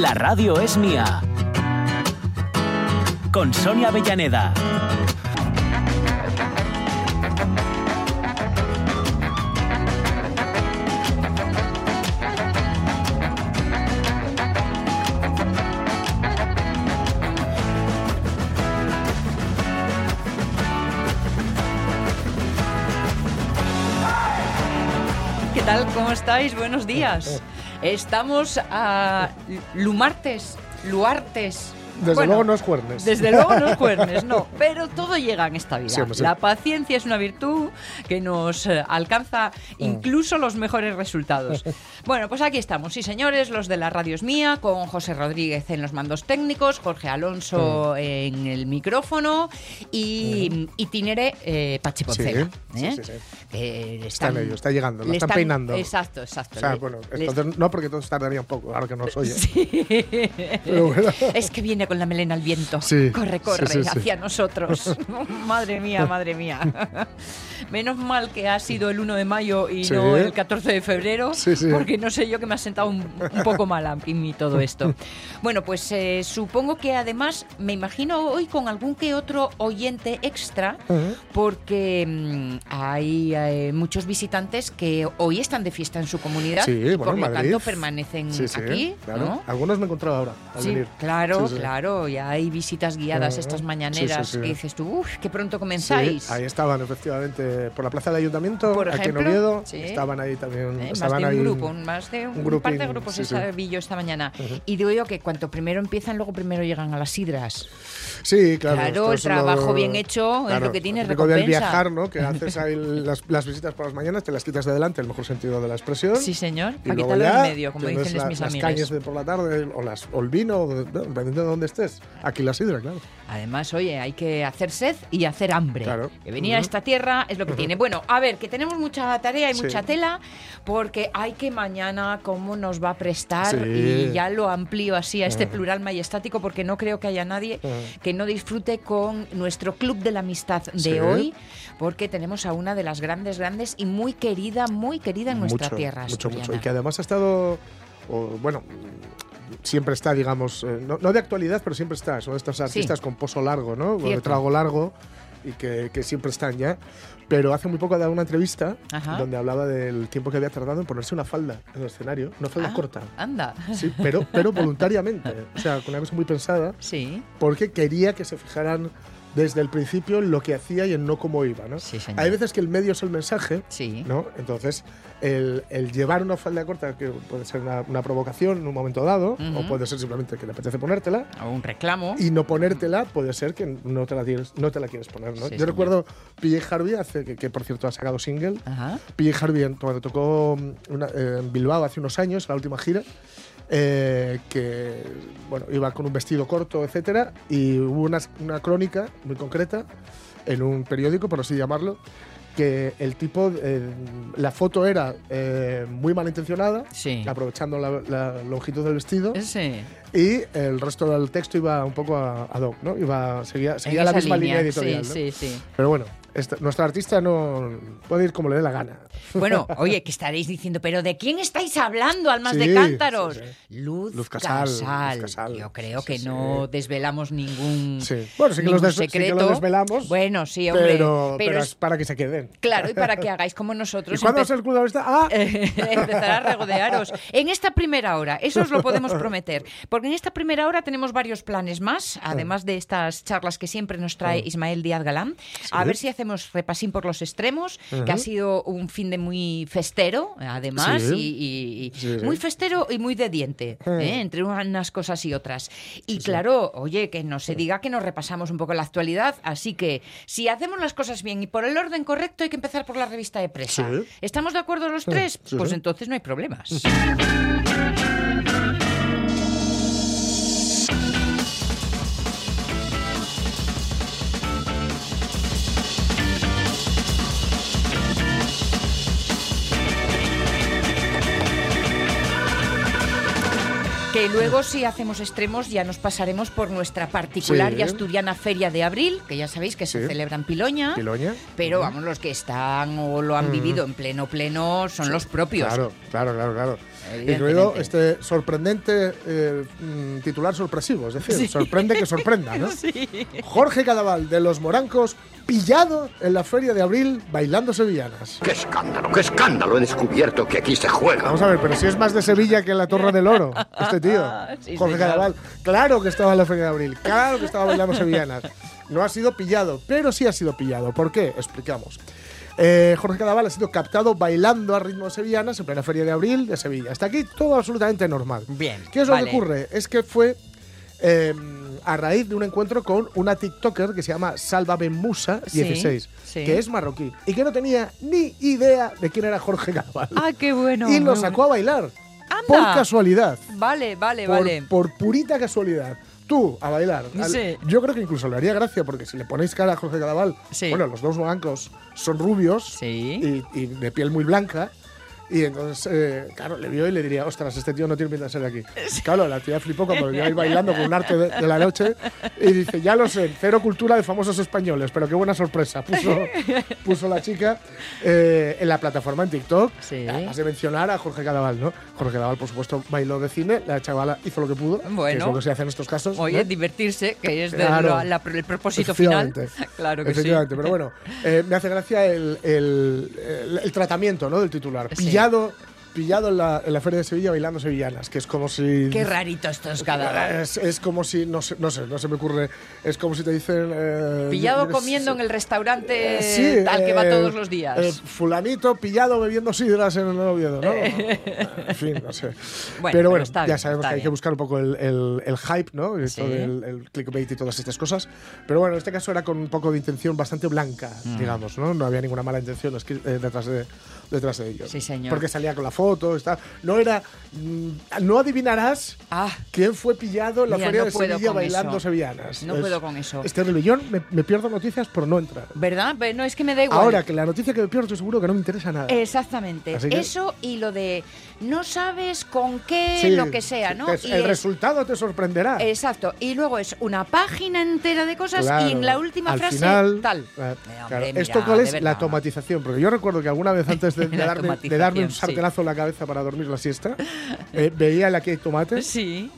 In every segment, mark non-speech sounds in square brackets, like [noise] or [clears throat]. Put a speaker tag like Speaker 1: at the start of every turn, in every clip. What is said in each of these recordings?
Speaker 1: La radio es mía. Con Sonia Avellaneda.
Speaker 2: ¿Qué tal? ¿Cómo estáis? Buenos días. [laughs] Estamos a Lumartes, Luartes.
Speaker 3: Desde
Speaker 2: Bueno,
Speaker 3: luego no es juernes.
Speaker 2: Desde luego no es [laughs] jueves, no. Pero todo llega en esta vida.
Speaker 3: Sí, hombre, sí.
Speaker 2: La paciencia es una virtud que nos eh, alcanza
Speaker 3: Mm.
Speaker 2: incluso los mejores resultados. [laughs] Bueno, pues aquí estamos, sí señores, los de la radio es mía, con José Rodríguez en los mandos técnicos, Jorge Alonso
Speaker 3: Mm.
Speaker 2: en el micrófono y, y Tinere eh, Pachi Poncela,
Speaker 3: sí,
Speaker 2: ¿eh?
Speaker 3: Está en ello, está llegando, lo están peinando.
Speaker 2: Exacto, exacto.
Speaker 3: O sea,
Speaker 2: Le-
Speaker 3: bueno, no porque todos tardaría un poco, ahora que no os [laughs] oye.
Speaker 2: Sí.
Speaker 3: Pero bueno.
Speaker 2: Es que viene con la melena al viento.
Speaker 3: Sí,
Speaker 2: corre, corre
Speaker 3: sí, sí,
Speaker 2: hacia nosotros. [laughs] madre mía, madre mía. [laughs] Menos mal que ha sido el 1 de mayo y no el 14 de febrero, porque no sé yo que me ha sentado un, un poco mal a mí todo esto. [laughs] Bueno, pues eh, supongo que además me imagino hoy con algún que otro oyente extra,
Speaker 3: Ujú.
Speaker 2: porque mm, hay eh, muchos visitantes que hoy están de fiesta en su comunidad
Speaker 3: Sí,
Speaker 2: y
Speaker 3: bueno,
Speaker 2: por lo tanto permanecen aquí.
Speaker 3: claro.
Speaker 2: ¿no?
Speaker 3: Algunos me he encontrado ahora al
Speaker 2: Sí,
Speaker 3: venir.
Speaker 2: claro,
Speaker 3: sí.
Speaker 2: Claro. Y hay visitas guiadas estas
Speaker 3: Sí,
Speaker 2: mañaneras
Speaker 3: sí, sí.
Speaker 2: que dices tú, uff, que pronto
Speaker 3: Sí,
Speaker 2: comenzáis.
Speaker 3: ahí estaban efectivamente por la plaza del ayuntamiento,
Speaker 2: Por
Speaker 3: aquí
Speaker 2: ejemplo,
Speaker 3: en Oviedo.
Speaker 2: sí.
Speaker 3: Estaban ahí también.
Speaker 2: Eh, más
Speaker 3: estaban
Speaker 2: de un
Speaker 3: ahí
Speaker 2: grupo, un- más de un,
Speaker 3: un
Speaker 2: par de grupos
Speaker 3: sí, sí.
Speaker 2: esa vi yo esta mañana.
Speaker 3: Ujú.
Speaker 2: Y digo yo que cuanto primero empiezan, luego primero llegan a las sidras.
Speaker 3: Sí, claro.
Speaker 2: Claro, el
Speaker 3: es
Speaker 2: trabajo
Speaker 3: lo-
Speaker 2: bien hecho es
Speaker 3: claro,
Speaker 2: lo que tiene
Speaker 3: típico del
Speaker 2: recompensa.
Speaker 3: viajar, ¿no? Que [laughs] haces ahí las, las visitas por las mañanas, te las quitas de delante, el mejor sentido de la expresión.
Speaker 2: Sí, señor.
Speaker 3: Y
Speaker 2: Para quitarlo
Speaker 3: ya
Speaker 2: en medio, como dicen
Speaker 3: la-
Speaker 2: mis
Speaker 3: las
Speaker 2: amigas.
Speaker 3: cañas de por la tarde o, las, o el vino, dependiendo de dónde estés. Aquí la sidra, claro.
Speaker 2: Además, oye, hay que hacer sed y hacer hambre.
Speaker 3: Claro.
Speaker 2: Que venir a esta tierra es lo que tiene. Bueno, a ver, que tenemos mucha tarea y
Speaker 3: Sí.
Speaker 2: mucha tela, porque hay que mañana cómo nos va a prestar,
Speaker 3: Sí.
Speaker 2: y ya lo amplío así a este
Speaker 3: Ujú.
Speaker 2: plural majestático, porque no creo que haya nadie que no disfrute con nuestro club de la amistad de
Speaker 3: Sí.
Speaker 2: hoy, porque tenemos a una de las grandes, grandes y muy querida, muy querida en nuestra
Speaker 3: mucho,
Speaker 2: tierra
Speaker 3: mucho, mucho. Y que además ha estado, o, bueno, siempre está, digamos, eh, no, no de actualidad, pero siempre está. Son estos artistas con pozo largo, ¿no? O de
Speaker 2: Cierto.
Speaker 3: trago largo y que, que siempre están ya. Pero hace muy poco ha dado una entrevista
Speaker 2: Ajá.
Speaker 3: donde hablaba del tiempo que había tardado en ponerse una falda en el escenario, una falda
Speaker 2: Ah,
Speaker 3: corta.
Speaker 2: Anda.
Speaker 3: Sí, pero, pero [laughs] voluntariamente. O sea, con una cosa muy pensada,
Speaker 2: Sí,
Speaker 3: porque quería que se fijaran desde el principio en lo que hacía y en no cómo iba, ¿no?
Speaker 2: sí.
Speaker 3: Hay veces que el medio es el mensaje,
Speaker 2: Sí.
Speaker 3: ¿no? Entonces, el, el llevar una falda corta, que puede ser una, una provocación en un momento dado,
Speaker 2: Ujú.
Speaker 3: o puede ser simplemente que le apetece ponértela,
Speaker 2: O un reclamo.
Speaker 3: y no ponértela puede ser que no te la, tienes, no te la quieres poner, ¿no?
Speaker 2: Sí,
Speaker 3: Yo
Speaker 2: señor.
Speaker 3: recuerdo PJ Harvey, hace, que, que por cierto ha sacado single,
Speaker 2: Ajá.
Speaker 3: PJ Harvey cuando tocó mm, una- eh, en Bilbao hace unos años, la última gira, eh, que bueno, iba con un vestido corto, etcétera, y hubo una, una crónica muy concreta en un periódico, por así llamarlo, que el tipo, eh, la foto era eh, muy malintencionada,
Speaker 2: Sí.
Speaker 3: aprovechando la, la longitud del vestido,
Speaker 2: Sí.
Speaker 3: y el resto del texto iba un poco a- ad hoc, ¿no? Iba, seguía seguía la misma línea, editorial.
Speaker 2: Sí,
Speaker 3: ¿no?
Speaker 2: sí, sí.
Speaker 3: Pero bueno, esta- nuestra artista no puede ir como le dé la gana.
Speaker 2: Bueno, [laughs] oye, que estaréis diciendo, pero ¿de quién estáis hablando, almas de
Speaker 3: Sí,
Speaker 2: cántaros?
Speaker 3: sí,
Speaker 2: Luz,
Speaker 3: Luz Casal,
Speaker 2: Casal.
Speaker 3: Luz Casal.
Speaker 2: Yo creo que no desvelamos ningún.
Speaker 3: Bueno,
Speaker 2: ningún
Speaker 3: des-
Speaker 2: secreto.
Speaker 3: lo desvelamos,
Speaker 2: Bueno, sí, hombre.
Speaker 3: pero,
Speaker 2: pero
Speaker 3: pero
Speaker 2: es-
Speaker 3: es para que se queden.
Speaker 2: Claro, y para que [laughs] hagáis como nosotros.
Speaker 3: ¿Y cuándo es el club de la vista? Ah, [laughs]
Speaker 2: empezar a regodearos. En esta primera hora, eso os lo podemos prometer, porque en esta primera hora tenemos varios planes más, además de estas charlas que siempre nos trae Ismael Díaz Galán. A ver si hacemos repasín por los extremos, que ha sido un fin de muy festero, además,
Speaker 3: Sí.
Speaker 2: y, y- y
Speaker 3: Sí, sí.
Speaker 2: muy festero y muy de diente. ¿eh? entre unas cosas y otras. Y claro, oye, que no se diga que nos repasamos un poco la actualidad, así que si hacemos las cosas bien y por el orden correcto, hay que empezar por la revista de presa.
Speaker 3: Sí.
Speaker 2: ¿Estamos de acuerdo los tres? pues entonces no hay problemas. Que luego si hacemos extremos ya nos pasaremos por nuestra particular
Speaker 3: Sí.
Speaker 2: y asturiana feria de abril, que ya sabéis que se
Speaker 3: Sí.
Speaker 2: celebra en Piloña.
Speaker 3: Piloña.
Speaker 2: Pero vamos, los que están o lo han vivido en pleno pleno son los propios.
Speaker 3: Claro, claro, claro, claro. Incluido este sorprendente eh, mm, titular sorpresivo, es decir, sorprende que sorprenda, ¿no? [laughs] Jorge Cadaval, de Los Morancos, pillado en la feria de abril bailando sevillanas.
Speaker 4: ¡Qué escándalo, qué escándalo! He descubierto que aquí se juega.
Speaker 3: Vamos a ver, pero si es más de Sevilla que en la Torre del Oro, [laughs] este tío,
Speaker 2: Sí,
Speaker 3: Jorge. Cadaval. Claro que estaba en la feria de abril, claro que estaba bailando sevillanas. No ha sido pillado, pero sí ha sido pillado. ¿Por qué? Explicamos. Eh, Jorge Cadaval ha sido captado bailando a ritmo de sevillanas en plena feria de abril de Sevilla. Hasta aquí todo absolutamente normal.
Speaker 2: Bien,
Speaker 3: ¿Qué es lo que ocurre? Es que fue eh, a raíz de un encuentro con una TikToker que se llama Salva Ben Musa
Speaker 2: Sí,
Speaker 3: 16,
Speaker 2: sí.
Speaker 3: que es marroquí y que no tenía ni idea de quién era Jorge Cadaval.
Speaker 2: Ah, qué bueno.
Speaker 3: y lo sacó a bailar.
Speaker 2: Anda.
Speaker 3: Por casualidad.
Speaker 2: Vale, vale,
Speaker 3: Por,
Speaker 2: vale.
Speaker 3: por purita casualidad. Tú, a bailar. Al-
Speaker 2: Sí.
Speaker 3: Yo creo que incluso le haría gracia porque si le ponéis cara a Jorge Cadaval,
Speaker 2: Sí.
Speaker 3: bueno, los dos blancos son rubios
Speaker 2: Sí.
Speaker 3: y, y de piel muy blanca. Y entonces, eh, claro, le vio y le diría, ostras, este tío no tiene pinta de ser de aquí. Claro, la tía flipó cuando le vio ahí bailando con un arte de, de la noche y dice, ya lo sé, cero cultura de famosos españoles, pero qué buena sorpresa. Puso, puso la chica eh, en la plataforma en TikTok,
Speaker 2: Sí.
Speaker 3: además de mencionar a Jorge Cadaval, ¿no? Jorge Cadaval, por supuesto, bailó de cine, la chavala hizo lo que pudo, que es
Speaker 2: Bueno.
Speaker 3: lo que se hace en estos casos.
Speaker 2: Oye,
Speaker 3: ¿no?
Speaker 2: divertirse, que es de
Speaker 3: Claro.
Speaker 2: lo- la- el propósito final. [laughs] Claro que
Speaker 3: Efectivamente,
Speaker 2: sí.
Speaker 3: pero bueno, eh, me hace gracia el, el- el- el tratamiento ¿no? del titular.
Speaker 2: Sí.
Speaker 3: Pillado, pillado en, la, en la Feria de Sevilla bailando sevillanas, que es como si...
Speaker 2: Qué rarito esto es cada
Speaker 3: Es, es como si, no sé, no sé, no se me ocurre, es como si te dicen... eh,
Speaker 2: Pillado comiendo en el restaurante
Speaker 3: eh, sí,
Speaker 2: al que va
Speaker 3: eh,
Speaker 2: todos los días.
Speaker 3: eh, fulanito pillado bebiendo sidras en el Oviedo, ¿no? en fin, no sé. [laughs]
Speaker 2: Bueno,
Speaker 3: pero
Speaker 2: pero
Speaker 3: bueno,
Speaker 2: está
Speaker 3: ya sabemos que hay que
Speaker 2: bien.
Speaker 3: buscar un poco el, el- el hype, ¿no?
Speaker 2: Sí.
Speaker 3: del el clickbait y todas estas cosas. Pero bueno, en este caso era con un poco de intención bastante blanca,
Speaker 2: Mm.
Speaker 3: digamos, ¿no? No había ninguna mala intención eh, detrás, de, detrás de ello.
Speaker 2: Sí, señor.
Speaker 3: Porque salía con la foto, está. No era. mm, no adivinarás
Speaker 2: Ah,
Speaker 3: quién fue pillado en la
Speaker 2: Mira,
Speaker 3: feria
Speaker 2: no
Speaker 3: de Sevilla bailando
Speaker 2: eso.
Speaker 3: sevillanas.
Speaker 2: No puedo con eso.
Speaker 3: Es terrible. Yo me, me pierdo noticias por no entrar.
Speaker 2: ¿verdad? Pero No, es que me da igual.
Speaker 3: Ahora que la noticia que me pierdo, estoy seguro que no me interesa nada.
Speaker 2: Exactamente.
Speaker 3: Que-
Speaker 2: Eso y lo de no sabes con qué,
Speaker 3: Sí,
Speaker 2: lo que sea, ¿no?
Speaker 3: te-
Speaker 2: Y
Speaker 3: el
Speaker 2: es-
Speaker 3: resultado te sorprenderá.
Speaker 2: Exacto. Y luego es una página entera de cosas
Speaker 3: Claro.
Speaker 2: y en la última
Speaker 3: Al
Speaker 2: frase
Speaker 3: final,
Speaker 2: tal.
Speaker 3: eh,
Speaker 2: Eh, hombre,
Speaker 3: ¿Esto
Speaker 2: mira,
Speaker 3: cuál
Speaker 2: de
Speaker 3: es? La
Speaker 2: verdad.
Speaker 3: automatización. Porque yo recuerdo que alguna vez [laughs] antes de, [laughs] de
Speaker 2: La
Speaker 3: darme, de darme un
Speaker 2: sí.
Speaker 3: sartenazo en la cabeza para dormir la siesta, eh, veía el aquí hay tomate
Speaker 2: Sí.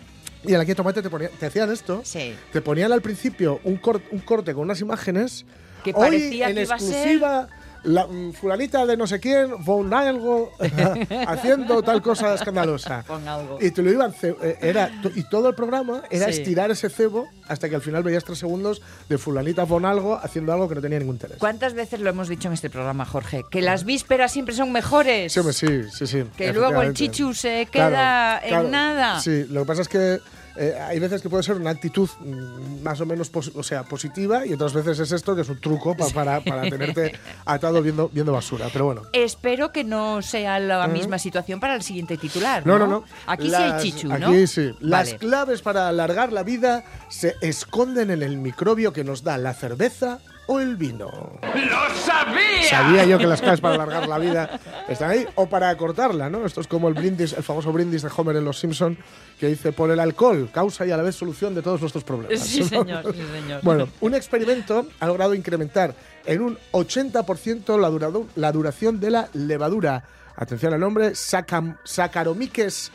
Speaker 3: y el aquí hay tomate te, ponía- te hacían esto.
Speaker 2: Sí.
Speaker 3: Te ponían al principio un, un corte con unas imágenes.
Speaker 2: Que
Speaker 3: Hoy,
Speaker 2: parecía
Speaker 3: en
Speaker 2: que iba a ser-
Speaker 3: exclusiva, la mm, fulanita de no sé quién, von algo, [laughs] haciendo tal cosa escandalosa.
Speaker 2: Pon algo.
Speaker 3: Y te lo iban. eh, Era, y todo el programa era
Speaker 2: Sí.
Speaker 3: estirar ese cebo hasta que al final veías tres segundos de fulanita von algo haciendo algo que no tenía ningún interés.
Speaker 2: ¿Cuántas veces lo hemos dicho en este programa, Jorge? Que las vísperas siempre son mejores.
Speaker 3: Sí, sí, sí, sí.
Speaker 2: Que luego el chichu se
Speaker 3: Claro,
Speaker 2: queda en
Speaker 3: claro.
Speaker 2: nada.
Speaker 3: Sí, lo que pasa es que eh, hay veces que puede ser una actitud mm, más o menos o sea, positiva y otras veces es esto que es un truco pa- para, para tenerte atado viendo, viendo basura. Pero bueno.
Speaker 2: Espero que no sea la misma situación para el siguiente titular.
Speaker 3: No,
Speaker 2: No,
Speaker 3: no, no.
Speaker 2: Aquí
Speaker 3: Las-
Speaker 2: sí hay chichu, ¿no?
Speaker 3: Aquí sí. Las
Speaker 2: Vale.
Speaker 3: claves para alargar la vida se esconden en el microbio que nos da la cerveza o el vino.
Speaker 4: ¡Lo sabía!
Speaker 3: Sabía yo que las claves para alargar la vida están ahí o para acortarla, ¿no? Esto es como el brindis, el famoso brindis de Homer en Los Simpson que dice por el alcohol, causa y a la vez solución de todos nuestros problemas.
Speaker 2: Sí, [laughs] señor, sí, señor.
Speaker 3: Bueno, un experimento ha logrado incrementar en un 80% la, durado- la duración de la levadura. Atención al nombre, Sacam- Saccharomyces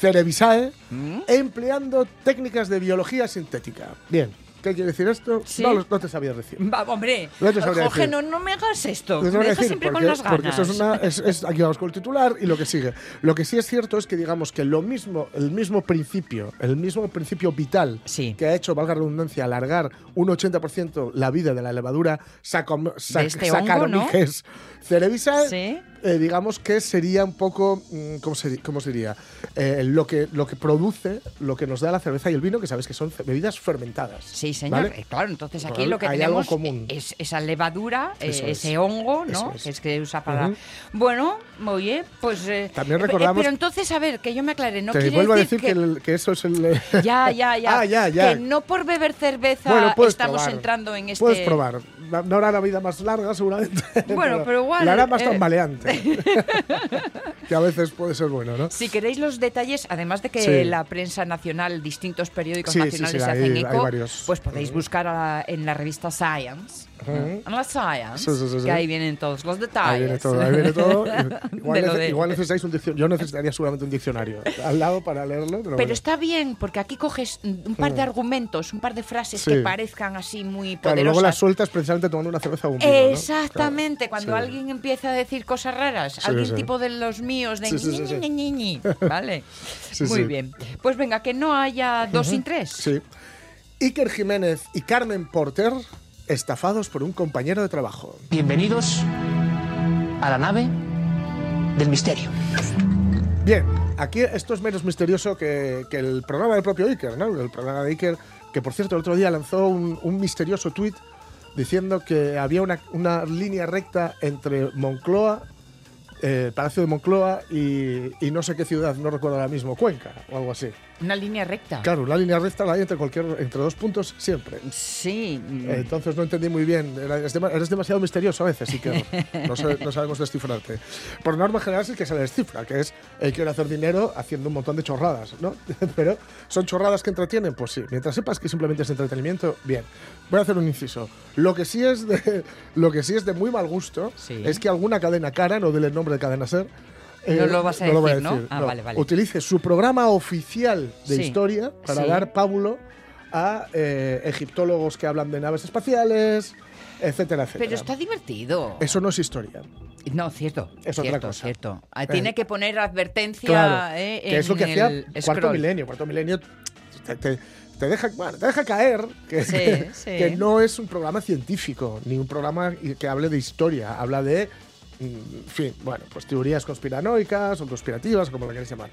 Speaker 3: cerevisiae,
Speaker 2: ¿Mm?
Speaker 3: empleando técnicas de biología sintética. Bien, ¿qué quiere decir esto?
Speaker 2: Sí.
Speaker 3: No, no te sabía decir.
Speaker 2: Va, hombre,
Speaker 3: No te sabría
Speaker 2: Jorge,
Speaker 3: decir.
Speaker 2: no, no me hagas esto. Me
Speaker 3: no a
Speaker 2: dejas siempre
Speaker 3: porque,
Speaker 2: con las ganas.
Speaker 3: porque eso es una. Es, es- aquí vamos con el titular y lo que sigue. Lo que sí es cierto es que, digamos, que lo mismo, el mismo principio, el mismo principio vital
Speaker 2: Sí.
Speaker 3: que ha hecho, valga la redundancia, alargar un 80% la vida de la levadura Sacom- Sac-
Speaker 2: este
Speaker 3: cerevisiae,
Speaker 2: Sí.
Speaker 3: Eh, digamos que sería un poco, mm, ¿cómo se, cómo se diría? Eh, lo, que, lo que produce, lo que nos da la cerveza y el vino, que sabes que son bebidas fermentadas.
Speaker 2: Sí, señor.
Speaker 3: ¿vale?
Speaker 2: Eh, Claro, entonces aquí lo que
Speaker 3: hay
Speaker 2: tenemos
Speaker 3: algo común.
Speaker 2: es esa levadura, eh,
Speaker 3: es.
Speaker 2: ese hongo, ¿no?
Speaker 3: Es.
Speaker 2: Que es que usa para.
Speaker 3: Ujú.
Speaker 2: Bueno, oye, pues. eh,
Speaker 3: También recordamos-
Speaker 2: Pero entonces, a ver, que yo me aclare. No
Speaker 3: Te vuelvo a
Speaker 2: decir
Speaker 3: decir que, el- que eso es el.
Speaker 2: Ya, ya, ya. [laughs]
Speaker 3: Ah, ya, ya.
Speaker 2: Que no por beber cerveza
Speaker 3: Bueno,
Speaker 2: estamos
Speaker 3: probar.
Speaker 2: entrando en este.
Speaker 3: Puedes probar. No hará la vida más larga, seguramente. [laughs]
Speaker 2: Bueno, pero igual,
Speaker 3: La hará más
Speaker 2: eh,
Speaker 3: tambaleante. [laughs] que a veces puede ser bueno, ¿no?
Speaker 2: Si queréis los detalles, además de que
Speaker 3: Sí.
Speaker 2: la prensa nacional, distintos periódicos
Speaker 3: Sí,
Speaker 2: nacionales se hacen eco, pues podéis
Speaker 3: Ujú.
Speaker 2: buscar a- en la revista Science And la science,
Speaker 3: Sí, sí, sí,
Speaker 2: que ahí vienen todos los detalles.
Speaker 3: Ahí viene todo, ahí viene todo. [laughs] Igual, nece-
Speaker 2: de-
Speaker 3: igual necesitáis un diccionario. Yo necesitaría seguramente un diccionario al lado para leerlo. Pero,
Speaker 2: Pero
Speaker 3: bueno.
Speaker 2: está bien, porque aquí coges un par de argumentos, un par de frases que parezcan así muy
Speaker 3: Claro, luego las
Speaker 2: poderosas.
Speaker 3: sueltas precisamente tomando una cerveza o un vino. ¿no?
Speaker 2: Exactamente,
Speaker 3: Claro,
Speaker 2: cuando alguien empieza a decir cosas raras, alguien tipo de los míos, de ñi, ñi, ñi, [laughs] ¿vale? Muy bien. Pues venga, que no haya dos sin tres.
Speaker 3: Sí. Iker Jiménez y Carmen Porter estafados por un compañero de trabajo.
Speaker 5: Bienvenidos a la nave del misterio.
Speaker 3: Bien, aquí esto es menos misterioso que, que el programa del propio Iker, ¿no? El programa de Iker, que por cierto el otro día lanzó un, un misterioso tuit diciendo que había una, una línea recta entre Moncloa, eh, el Palacio de Moncloa y, y no sé qué ciudad, no recuerdo ahora mismo, Cuenca o algo así.
Speaker 2: Una línea recta.
Speaker 3: Claro, una línea recta la hay entre, cualquier, entre dos puntos siempre.
Speaker 2: Sí. mm,
Speaker 3: Entonces no entendí muy bien. Eres, dema- eres demasiado misterioso a veces, sí que no, no sabemos descifrarte. Por norma general es el que se descifra, que es el quiere hacer dinero haciendo un montón de chorradas, ¿no? [laughs] Pero son chorradas que entretienen, pues sí. Mientras sepas que simplemente es entretenimiento, bien. Voy a hacer un inciso. Lo que sí es de, [laughs] lo que sí es de muy mal gusto
Speaker 2: Sí.
Speaker 3: es que alguna cadena cara, no del el nombre de cadena ser, eh,
Speaker 2: No lo vas a decir, ¿no? Ah, vale, vale.
Speaker 3: Utilice su programa oficial de
Speaker 2: Sí.
Speaker 3: historia para
Speaker 2: Sí.
Speaker 3: dar pábulo a eh, egiptólogos que hablan de naves espaciales, etcétera, etcétera.
Speaker 2: Pero está divertido.
Speaker 3: Eso no es historia.
Speaker 2: No, cierto.
Speaker 3: Es otra
Speaker 2: cierto,
Speaker 3: cosa.
Speaker 2: Cierto. Ah,
Speaker 3: Eh,
Speaker 2: Tiene que poner advertencia
Speaker 3: Claro.
Speaker 2: eh,
Speaker 3: que es lo que hacía
Speaker 2: el
Speaker 3: cuarto
Speaker 2: scroll.
Speaker 3: milenio. Cuarto milenio te, te- te deja, bueno, te deja caer que,
Speaker 2: Sí,
Speaker 3: que-
Speaker 2: sí.
Speaker 3: que no es un programa científico, ni un programa que hable de historia. Habla de, en fin, bueno, pues teorías conspiranoicas o conspirativas, como lo queréis llamar.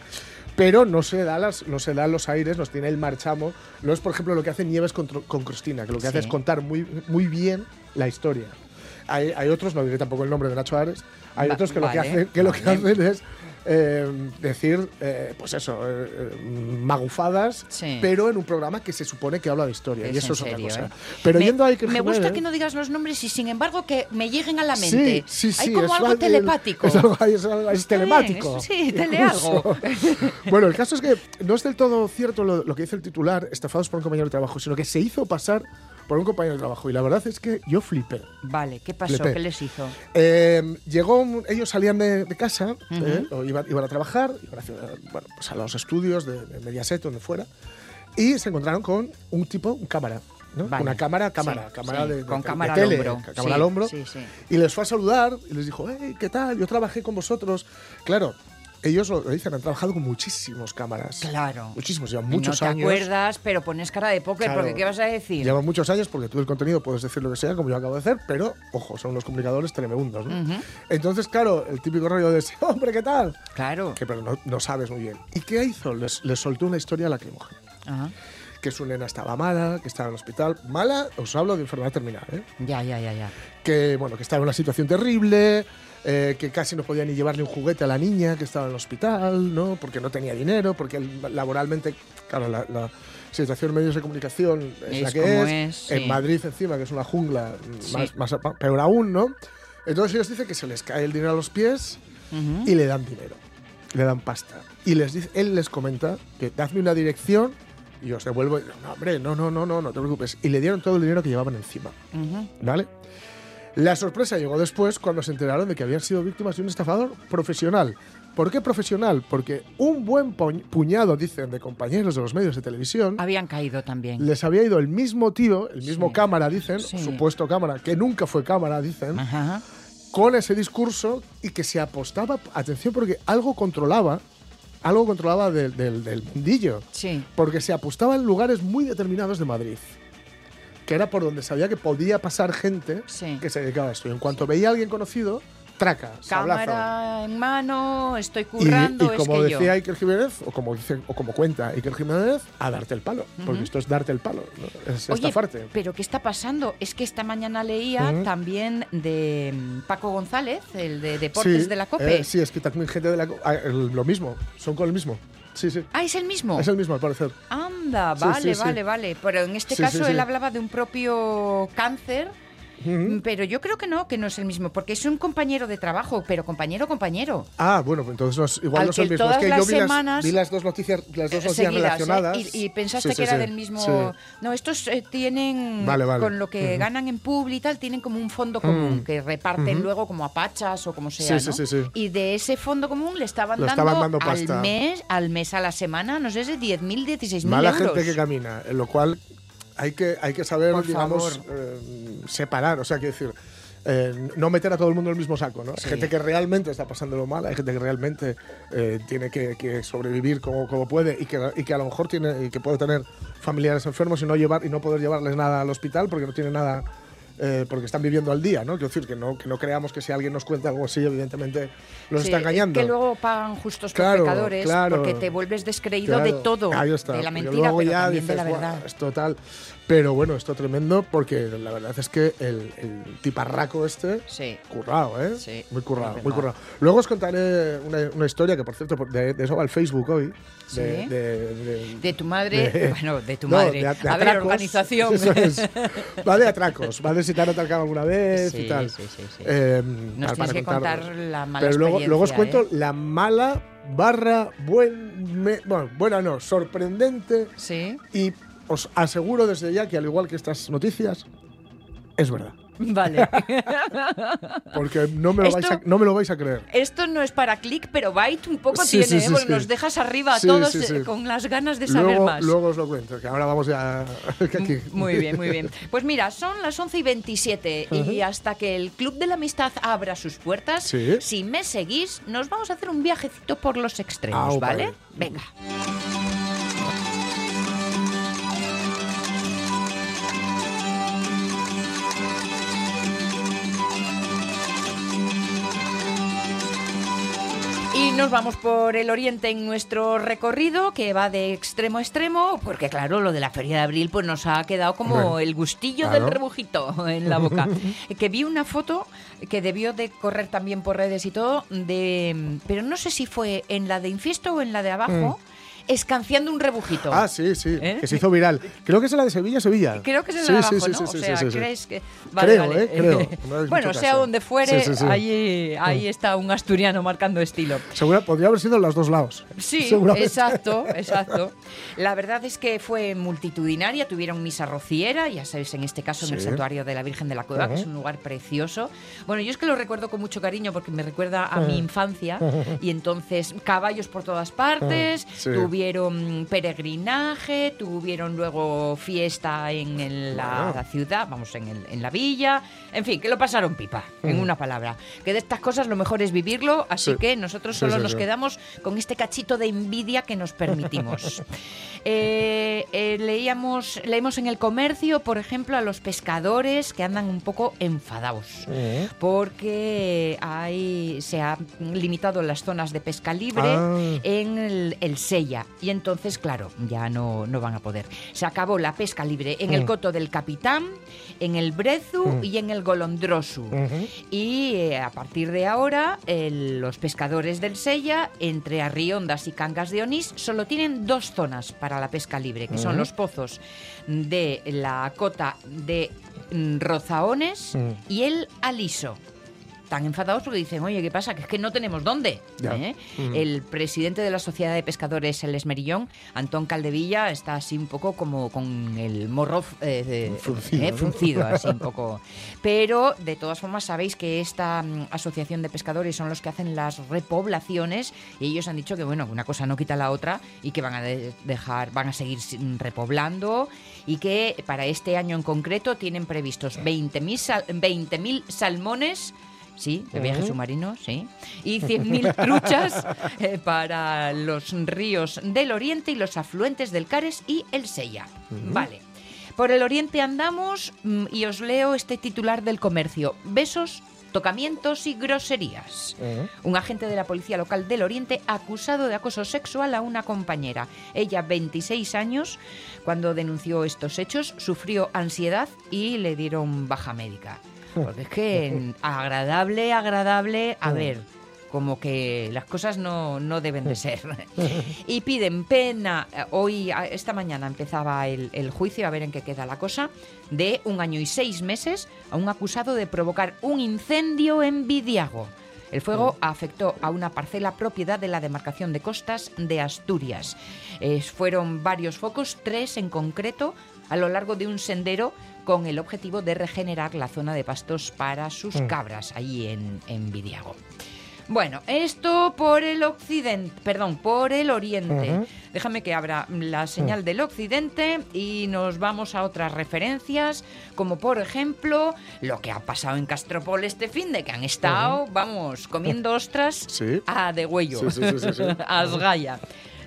Speaker 3: Pero no se da las, no se da los aires, nos tiene el marchamo. No es, por ejemplo, lo que hace Nieves con, Cristina, que lo que hace es contar muy, muy bien la historia. Hay, hay otros, no diré tampoco el nombre de Nacho Ares, hay
Speaker 2: Va-
Speaker 3: otros que lo que hacen, que lo que hacen es eh, decir, eh, pues eso, eh, magufadas,
Speaker 2: Sí.
Speaker 3: pero en un programa que se supone que habla de historia. y
Speaker 2: Es
Speaker 3: eso es otra cosa. Pero
Speaker 2: me,
Speaker 3: yendo a Iker
Speaker 2: me gusta que no digas los nombres y sin embargo que me lleguen a la mente.
Speaker 3: sí, sí.
Speaker 2: Hay como algo telepático.
Speaker 3: Es, algo, es algo- es
Speaker 2: Está bien,
Speaker 3: telemático.
Speaker 2: sí, telealgo. [laughs]
Speaker 3: Bueno, el caso es que no es del todo cierto lo, lo que dice el titular, estafados por un compañero de trabajo, sino que se hizo pasar por un compañero de trabajo. Y la verdad es que yo flipé.
Speaker 2: Vale, ¿qué pasó?
Speaker 3: Flipé.
Speaker 2: ¿Qué les hizo?
Speaker 3: Eh, llegó, un- ellos salían de, de casa, eh, o iban, iban a trabajar, iban a, bueno, pues a los estudios de, de Mediaset, donde fuera, y se encontraron con un tipo, un cámara. ¿no?
Speaker 2: Vale.
Speaker 3: Una cámara, cámara,
Speaker 2: Sí,
Speaker 3: cámara
Speaker 2: sí,
Speaker 3: de, de-
Speaker 2: con
Speaker 3: de
Speaker 2: cámara al
Speaker 3: tele,
Speaker 2: hombro.
Speaker 3: cámara
Speaker 2: Sí,
Speaker 3: al hombro. Y les fue a saludar y les dijo, hey, ¿qué tal? Yo trabajé con vosotros. Claro, ellos lo, dicen, han trabajado con muchísimos cámaras.
Speaker 2: Claro.
Speaker 3: Muchísimos, llevan
Speaker 2: no
Speaker 3: muchos
Speaker 2: te
Speaker 3: años.
Speaker 2: acuerdas, pero pones cara de póker,
Speaker 3: Claro.
Speaker 2: porque ¿qué vas a decir?
Speaker 3: Llevan muchos años porque tú el contenido puedes decir lo que sea, como yo acabo de hacer, pero ojo, son unos comunicadores tremendos. ¿no?
Speaker 2: Ujú.
Speaker 3: Entonces, claro, el típico rollo de [laughs] hombre, ¿qué tal?
Speaker 2: Claro.
Speaker 3: Que pero no, no sabes muy bien. ¿Y qué hizo? Les, les soltó una historia lacrimógena.
Speaker 2: Ajá.
Speaker 3: Que su nena estaba mala, que estaba en el hospital. Mala, os hablo de enfermedad terminal, ¿eh?
Speaker 2: Ya, ya, ya, ya.
Speaker 3: Que, bueno, que estaba en una situación terrible, eh, que casi no podía ni llevar ni un juguete a la niña que estaba en el hospital, ¿no? Porque no tenía dinero, porque laboralmente, claro, la, la situación medios de comunicación es,
Speaker 2: Es
Speaker 3: la que es.
Speaker 2: es, sí.
Speaker 3: En Madrid, encima, que es una jungla,
Speaker 2: Sí.
Speaker 3: más, más, peor aún, ¿no? Entonces ellos dicen que se les cae el dinero a los pies
Speaker 2: Ujú.
Speaker 3: y le dan dinero, le dan pasta. Y les dice, él les comenta que dadme una dirección y os devuelvo. Y, no, hombre, no, no, no, no, no te preocupes. Y le dieron todo el dinero que llevaban encima,
Speaker 2: Ujú.
Speaker 3: ¿vale? La sorpresa llegó después cuando se enteraron de que habían sido víctimas de un estafador profesional. ¿Por qué profesional? Porque un buen pu- puñado, dicen, de compañeros de los medios de televisión
Speaker 2: Habían caído también.
Speaker 3: les había ido el mismo tío, el mismo
Speaker 2: Sí.
Speaker 3: cámara, dicen,
Speaker 2: Sí.
Speaker 3: supuesto cámara, que nunca fue cámara, dicen,
Speaker 2: Ajá.
Speaker 3: con ese discurso y que se apostaba, atención, porque algo controlaba, algo controlaba del, del, del mundillo,
Speaker 2: Sí.
Speaker 3: porque se apostaba en lugares muy determinados de Madrid, que era por donde sabía que podía pasar gente
Speaker 2: Sí.
Speaker 3: que se dedicaba a esto. Y en cuanto veía a alguien conocido, traca, sablazo.
Speaker 2: Cámara en mano, estoy
Speaker 3: Y,
Speaker 2: currando,
Speaker 3: y como
Speaker 2: es que yo.
Speaker 3: decía Iker Jiménez, o como, dice, o como cuenta Iker Jiménez, a darte el palo, porque
Speaker 2: Ujú.
Speaker 3: esto es darte el palo, ¿no? es
Speaker 2: Oye,
Speaker 3: estafarte.
Speaker 2: pero ¿qué está pasando? Es que esta mañana leía también de mm, Paco González, el de Deportes
Speaker 3: Sí,
Speaker 2: de la COPE.
Speaker 3: eh, sí, es que también gente de la co- ah, lo mismo, son con el mismo. Sí, sí.
Speaker 2: Ah, es el mismo.
Speaker 3: Es el mismo, al parecer.
Speaker 2: Anda, vale,
Speaker 3: sí,
Speaker 2: vale, vale. Pero en este caso él hablaba de un propio cáncer Mm, Pero yo creo que no, que no es el mismo, porque es un compañero de trabajo, pero compañero, compañero.
Speaker 3: Ah, bueno, pues entonces igual
Speaker 2: Al
Speaker 3: no es el
Speaker 2: que
Speaker 3: mismo. Es que yo
Speaker 2: las
Speaker 3: vi,
Speaker 2: semanas-
Speaker 3: las, vi las dos noticias, las dos noticias
Speaker 2: seguidas, ¿eh?
Speaker 3: relacionadas.
Speaker 2: Y, y pensaste
Speaker 3: Sí, sí,
Speaker 2: que era
Speaker 3: sí.
Speaker 2: del mismo. No, estos eh, tienen,
Speaker 3: Vale, vale.
Speaker 2: con lo que ganan en Publi y tal, tienen como un fondo común que reparten luego como a pachas o como sea.
Speaker 3: Sí, sí,
Speaker 2: ¿no? Y de ese fondo común le estaban,
Speaker 3: Le
Speaker 2: dando,
Speaker 3: estaban dando
Speaker 2: al
Speaker 3: pasta.
Speaker 2: mes, al mes a la semana, no sé, de 10.000, 16.000
Speaker 3: Mala
Speaker 2: euros.
Speaker 3: gente que camina, en lo cual hay que, hay que saber,
Speaker 2: Por
Speaker 3: digamos, eh, separar, o sea, quiero decir, eh, no meter a todo el mundo en el mismo saco, ¿no? Hay gente que realmente está pasándolo mal, hay gente que realmente eh, tiene que, que sobrevivir como, como puede y que, y que a lo mejor tiene y que puede tener familiares enfermos y no llevar y no poder llevarles nada al hospital porque no tiene nada eh, porque están viviendo al día, ¿no? Quiero decir que no que no creamos que si alguien nos cuenta algo así, evidentemente los
Speaker 2: Sí,
Speaker 3: está engañando.
Speaker 2: Que luego pagan justos
Speaker 3: Claro,
Speaker 2: por pecadores
Speaker 3: claro.
Speaker 2: porque te vuelves descreído
Speaker 3: Claro,
Speaker 2: de todo.
Speaker 3: ahí está,
Speaker 2: de la mentira,
Speaker 3: luego
Speaker 2: pero
Speaker 3: ya
Speaker 2: también de la
Speaker 3: dices, "Buah,
Speaker 2: verdad.
Speaker 3: es total. Pero bueno, esto tremendo porque la verdad es que el, el tiparraco este,
Speaker 2: Sí.
Speaker 3: currado, ¿eh?
Speaker 2: Sí,
Speaker 3: muy currado, muy currado. Luego os contaré una, una historia que, por cierto, de, de eso va el Facebook hoy.
Speaker 2: Sí.
Speaker 3: De, de- de-
Speaker 2: De tu madre,
Speaker 3: de-
Speaker 2: bueno, de tu [laughs]
Speaker 3: no,
Speaker 2: madre.
Speaker 3: de a-
Speaker 2: ver, organización.
Speaker 3: Eso es. [laughs] Va de atracos, va de si te han atracado alguna vez
Speaker 2: Sí,
Speaker 3: y tal.
Speaker 2: sí, sí, sí.
Speaker 3: Eh,
Speaker 2: Nos tienes que contar la mala
Speaker 3: Pero luego, luego os cuento la mala barra buen me- bueno, buena no, sorprendente
Speaker 2: ¿eh? Sí,
Speaker 3: y os aseguro desde ya que al igual que estas noticias es verdad,
Speaker 2: vale. [laughs]
Speaker 3: porque no me lo,
Speaker 2: Esto-
Speaker 3: vais, a, no me lo vais a creer.
Speaker 2: Esto no es para clic, pero Byte un poco
Speaker 3: Sí,
Speaker 2: tiene,
Speaker 3: sí,
Speaker 2: ¿eh?
Speaker 3: sí,
Speaker 2: nos dejas arriba a todos eh, con las ganas de saber
Speaker 3: Luego,
Speaker 2: más.
Speaker 3: luego os lo cuento, que ahora vamos ya [laughs] aquí.
Speaker 2: Muy bien, muy bien. Pues mira, son las 11 y 27 y hasta que el Club de la Amistad abra sus puertas, si me seguís, nos vamos a hacer un viajecito por los extremos, ¿vale?
Speaker 3: vale.
Speaker 2: Venga. Nos vamos por el oriente en nuestro recorrido, que va de extremo a extremo, porque claro, lo de la Feria de Abril pues nos ha quedado como
Speaker 3: Bueno,
Speaker 2: el gustillo
Speaker 3: claro.
Speaker 2: del rebujito en la boca. [laughs] que vi una foto que debió de correr también por redes y todo, de pero no sé si fue en la de Infiesto o en la de abajo, escanciando un rebujito.
Speaker 3: Ah, sí, sí,
Speaker 2: ¿Eh?
Speaker 3: que se hizo viral. Creo que es la de Sevilla, Sevilla.
Speaker 2: Creo que es
Speaker 3: Sí,
Speaker 2: de
Speaker 3: sí,
Speaker 2: abajo,
Speaker 3: sí,
Speaker 2: ¿no?
Speaker 3: sí,
Speaker 2: o sea. ¿crees que...?
Speaker 3: Creo, ¿eh? Creo. [laughs] No
Speaker 2: bueno, sea
Speaker 3: caso.
Speaker 2: donde fuere. Allí, ahí está un asturiano marcando estilo.
Speaker 3: Segura, podría haber sido en los dos lados.
Speaker 2: Sí, [laughs] exacto, exacto. La verdad es que fue multitudinaria, tuvieron misa rociera, ya sabéis, en este caso en el santuario de la Virgen de la Cueva, que es un lugar precioso. Bueno, yo es que lo recuerdo con mucho cariño porque me recuerda a mi infancia y entonces caballos por todas partes,
Speaker 3: Sí.
Speaker 2: Tuvieron peregrinaje, tuvieron luego fiesta en la, la ciudad, vamos, en, el- en la villa, en fin, que lo pasaron pipa, en una palabra. Que de estas cosas lo mejor es vivirlo, así
Speaker 3: Sí.
Speaker 2: que nosotros solo
Speaker 3: sí,
Speaker 2: nos quedamos con este cachito de envidia que nos permitimos. [laughs] Eh, eh, leíamos, leemos en el comercio, por ejemplo, a los pescadores que andan un poco enfadados porque hay, se ha limitado las zonas de pesca libre
Speaker 3: Ah.
Speaker 2: en el, el Sella y entonces, claro, ya no, no van a poder. Se acabó la pesca libre en
Speaker 3: Mm.
Speaker 2: el Coto del Capitán, en el Brezu y en el Golondrosu. Y eh, a partir de ahora, el- los pescadores del Sella, entre Arriondas y Cangas de Onís, solo tienen dos zonas para la pesca libre, que son los pozos de la cota de mm, Rozaones
Speaker 3: Mm.
Speaker 2: y el Aliso. Tan enfadados porque dicen, oye, ¿qué pasa? Que es que no tenemos dónde. ¿eh?
Speaker 3: Mm.
Speaker 2: El presidente de la Sociedad de Pescadores, el Esmerillón, Antón Caldevilla, está así un poco como con el morro eh, de-
Speaker 3: Fruncido,
Speaker 2: eh, [laughs] así un poco. Pero, de todas formas, sabéis que esta mm, asociación de pescadores son los que hacen las repoblaciones y ellos han dicho que, bueno, una cosa no quita la otra y que van a de- dejar, van a seguir repoblando y que para este año en concreto tienen previstos 20.000 sal- 20.000 salmones Sí, de viaje submarino, sí. Y 100.000 [laughs] truchas eh, para los ríos del Oriente y los afluentes del Cares y el Sella. Vale. Por el Oriente andamos mm, y os leo este titular del comercio. Besos, tocamientos y groserías. Un agente de la policía local del Oriente acusado de acoso sexual a una compañera. Ella, 26 años, cuando denunció estos hechos, sufrió ansiedad y le dieron baja médica. Porque es que mm, agradable, agradable, a ver, como que las cosas no, no deben de ser. [laughs] y piden pena, hoy, esta mañana empezaba el, el juicio, a ver en qué queda la cosa, de un año y seis meses a un acusado de provocar un incendio en Vidiago. El fuego afectó a una parcela propiedad de la demarcación de costas de Asturias. Eh, fueron varios focos, tres en concreto, a lo largo de un sendero con el objetivo de regenerar la zona de pastos para sus cabras, allí en, en Vidiago. Bueno, esto por el occidente, perdón, por el oriente. Déjame que abra la señal del occidente y nos vamos a otras referencias, como por ejemplo lo que ha pasado en Castropol este fin de que han estado, vamos, comiendo ostras
Speaker 3: Sí.
Speaker 2: a de huello,
Speaker 3: Sí, sí, sí, sí, sí. [laughs]
Speaker 2: a Asgaya.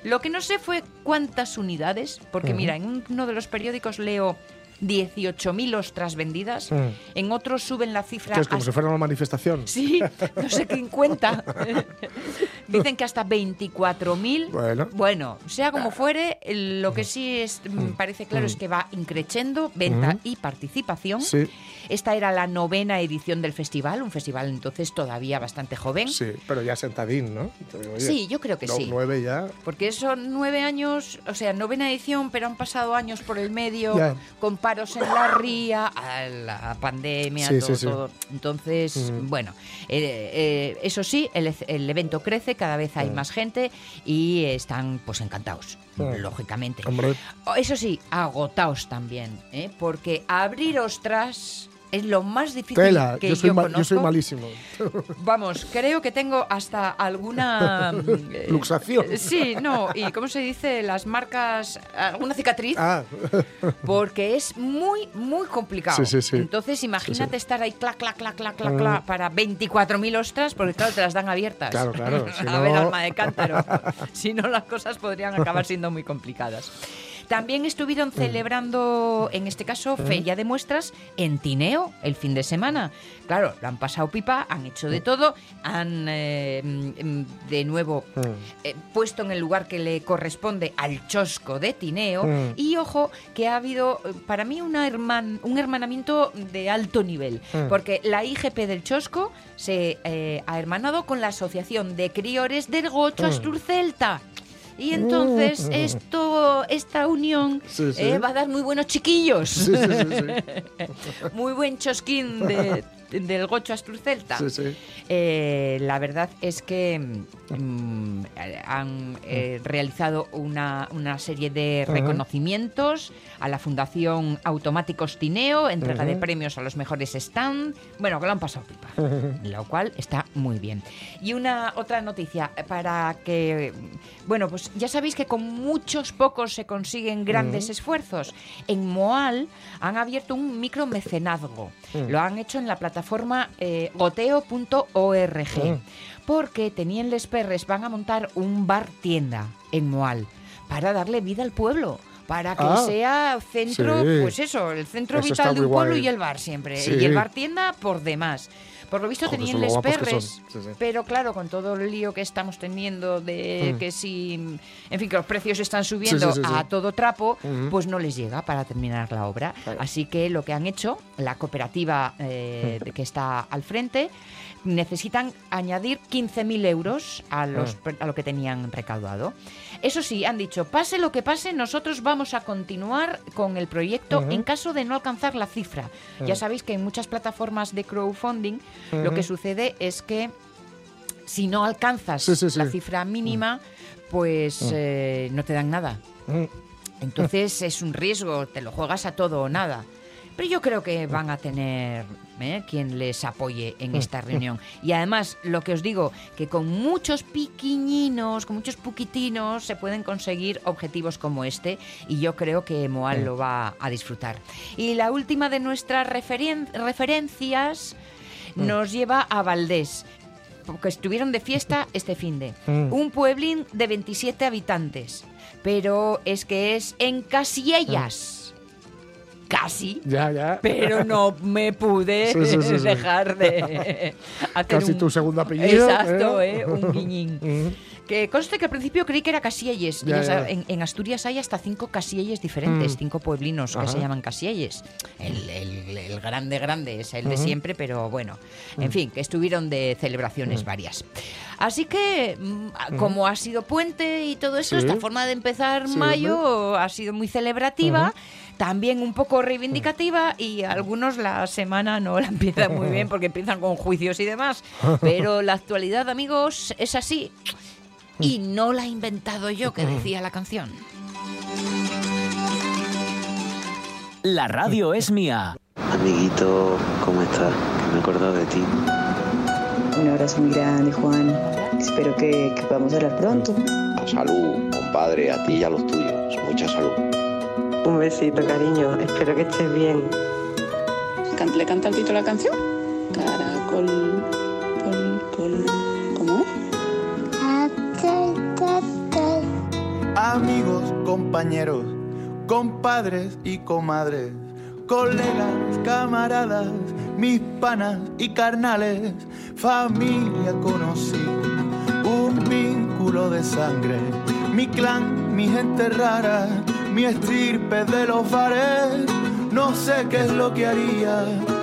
Speaker 2: Lo que no sé fue cuántas unidades, porque mira, en uno de los periódicos leo 18.000 ostras vendidas,
Speaker 3: Mm.
Speaker 2: en otros suben la cifra
Speaker 3: es como
Speaker 2: hasta-
Speaker 3: si fuera una manifestación.
Speaker 2: Sí, no sé quién cuenta. [laughs] Dicen que hasta 24.000.
Speaker 3: Bueno.
Speaker 2: Bueno, sea como fuere, el- lo que sí es, mm, parece claro es que va increciendo venta y participación.
Speaker 3: Sí.
Speaker 2: Esta era la novena edición del festival, un festival entonces todavía bastante joven.
Speaker 3: Sí, pero ya sentadín, ¿no? Oye,
Speaker 2: Sí, yo creo que
Speaker 3: no-
Speaker 2: sí.
Speaker 3: Nueve ya.
Speaker 2: Porque son nueve años, o sea, novena edición, pero han pasado años por el medio, con paros en la ría, a la pandemia,
Speaker 3: Sí,
Speaker 2: todo,
Speaker 3: sí, sí.
Speaker 2: todo. Entonces, bueno, eh, eh, eso sí, el, el evento crece, cada vez hay más gente y están pues encantados, lógicamente.
Speaker 3: Hombre.
Speaker 2: Eso sí, agotados también, ¿eh? porque abrir ostras es lo más difícil
Speaker 3: Tela,
Speaker 2: que
Speaker 3: yo soy, ma-
Speaker 2: conozco.
Speaker 3: yo soy malísimo. [laughs] [laughs]
Speaker 2: Vamos, creo que tengo hasta alguna... [laughs] mm, eh,
Speaker 3: Luxación.
Speaker 2: Sí, no, y ¿cómo se dice? Las marcas... ¿Alguna cicatriz?
Speaker 3: Ah,
Speaker 2: Porque es muy, muy complicado.
Speaker 3: Sí, sí, sí.
Speaker 2: Entonces, imagínate estar ahí, clac, clac, clac, clac, clac,
Speaker 3: Mm.
Speaker 2: clac, para 24.000 ostras, porque claro, te las dan abiertas.
Speaker 3: Claro, claro, si
Speaker 2: A ver,
Speaker 3: no-
Speaker 2: alma de cántaro. si no, las cosas podrían acabar siendo muy complicadas. También estuvieron celebrando, en este caso, Feria de Muestras en Tineo el fin de semana. Claro, lo han pasado pipa, han hecho de todo, han eh, mm, de nuevo eh, puesto en el lugar que le corresponde al chosco de Tineo.
Speaker 3: Mm.
Speaker 2: Y ojo, que ha habido eh, para mí una herman, un hermanamiento de alto nivel,
Speaker 3: Mm.
Speaker 2: porque la IGP del chosco se eh, ha hermanado con la Asociación de Criores del Gocho
Speaker 3: Mm.
Speaker 2: Asturcelta. Y entonces
Speaker 3: Mm.
Speaker 2: esto, esta unión
Speaker 3: Sí, sí.
Speaker 2: eh, va a dar muy buenos chiquillos.
Speaker 3: sí, sí, sí, sí. [laughs]
Speaker 2: muy buen chosquín de- del gocho asturcelta.
Speaker 3: Sí, sí.
Speaker 2: Eh, la verdad es que mm, han eh, realizado una, una serie de reconocimientos a la Fundación Automáticos Tineo, entrega de premios a los mejores stand. Bueno, que lo han pasado pipa, lo cual está muy bien. Y una otra noticia para que, bueno, pues ya sabéis que con muchos pocos se consiguen grandes esfuerzos. En Moal han abierto un micromecenazgo.
Speaker 3: Mm.
Speaker 2: Lo han hecho en la plataforma eh, goteo.org.
Speaker 3: Mm.
Speaker 2: Porque tenían les perres, van a montar un bar tienda en Moal para darle vida al pueblo. Para que
Speaker 3: Ah,
Speaker 2: sea centro,
Speaker 3: sí.
Speaker 2: pues eso, el centro
Speaker 3: Eso
Speaker 2: vital de un pueblo
Speaker 3: guay.
Speaker 2: y el bar siempre.
Speaker 3: Sí.
Speaker 2: Y el bar tienda por demás. Por lo visto
Speaker 3: Joder,
Speaker 2: tenían les perres,
Speaker 3: son. Sí, sí.
Speaker 2: pero claro, con todo el lío que estamos teniendo de
Speaker 3: Mm.
Speaker 2: que si, en fin, que los precios están subiendo
Speaker 3: sí,
Speaker 2: a todo trapo,
Speaker 3: Ujú.
Speaker 2: pues no les llega para terminar la obra.
Speaker 3: Claro.
Speaker 2: Así que lo que han hecho, la cooperativa eh, de que está al frente, necesitan añadir 15.000 euros a, los, a lo que tenían recaudado. Eso sí, han dicho, pase lo que pase, nosotros vamos a continuar con el proyecto en caso de no alcanzar la cifra. Ya
Speaker 3: Ujú.
Speaker 2: sabéis que en muchas plataformas de crowdfunding lo que sucede es que si no alcanzas
Speaker 3: Sí, sí, sí.
Speaker 2: la cifra mínima, pues
Speaker 3: Mm.
Speaker 2: eh, no te dan nada.
Speaker 3: Mm.
Speaker 2: Entonces es un riesgo, te lo juegas a todo o nada. Pero yo creo que van a tener ¿eh? quien les apoye en esta reunión. Y además, lo que os digo, que con muchos piquiñinos, con muchos puquitinos, se pueden conseguir objetivos como este. Y yo creo que Moal lo va a disfrutar. Y la última de nuestras referen- referencias nos lleva a Valdés. Porque estuvieron de fiesta [laughs] este fin de.
Speaker 3: Mm.
Speaker 2: Un pueblín de 27 habitantes. Pero es que es en Casiellas. Casi.
Speaker 3: Ya, ya.
Speaker 2: Pero no me pude [laughs]
Speaker 3: Sí, sí, sí, sí.
Speaker 2: dejar de [laughs] hacer
Speaker 3: Casi
Speaker 2: un-
Speaker 3: tu segundo apellido.
Speaker 2: Exacto,
Speaker 3: ¿eh?
Speaker 2: ¿eh? un guiñín. [laughs]
Speaker 3: Mm.
Speaker 2: Que conste que al principio creí que era Casielles.
Speaker 3: Ya,
Speaker 2: Ya. En, en Asturias hay hasta cinco Casielles diferentes,
Speaker 3: Mm.
Speaker 2: cinco pueblinos que se llaman Casielles. El, el- el grande, grande es el de siempre, pero bueno,
Speaker 3: Mm.
Speaker 2: en fin, que estuvieron de celebraciones varias. Así que, mm, como ha sido puente y todo eso, esta forma de empezar mayo ha sido muy celebrativa. También un poco reivindicativa y algunos la semana no la empiezan muy bien [laughs] porque empiezan con juicios y demás. Pero la actualidad, amigos, es así. Y no la he inventado yo, que decía la canción.
Speaker 1: La radio es mía.
Speaker 6: Amiguito, ¿cómo estás? Que me he acordado de ti.
Speaker 7: Un abrazo muy grande, Juan. Espero que, que podamos hablar pronto.
Speaker 8: Salud, compadre, a ti y a los tuyos. Mucha salud.
Speaker 9: Un besito, cariño. Espero que estés bien.
Speaker 10: ¿Le canta el título a la canción? Caracol. Col, col. ¿Cómo?
Speaker 11: Amigos, compañeros, compadres y comadres, colegas, camaradas, mis panas y carnales, familia conocí, un vínculo de sangre, mi clan, mi gente rara, mi estirpe de los bares, no sé qué es lo que haría.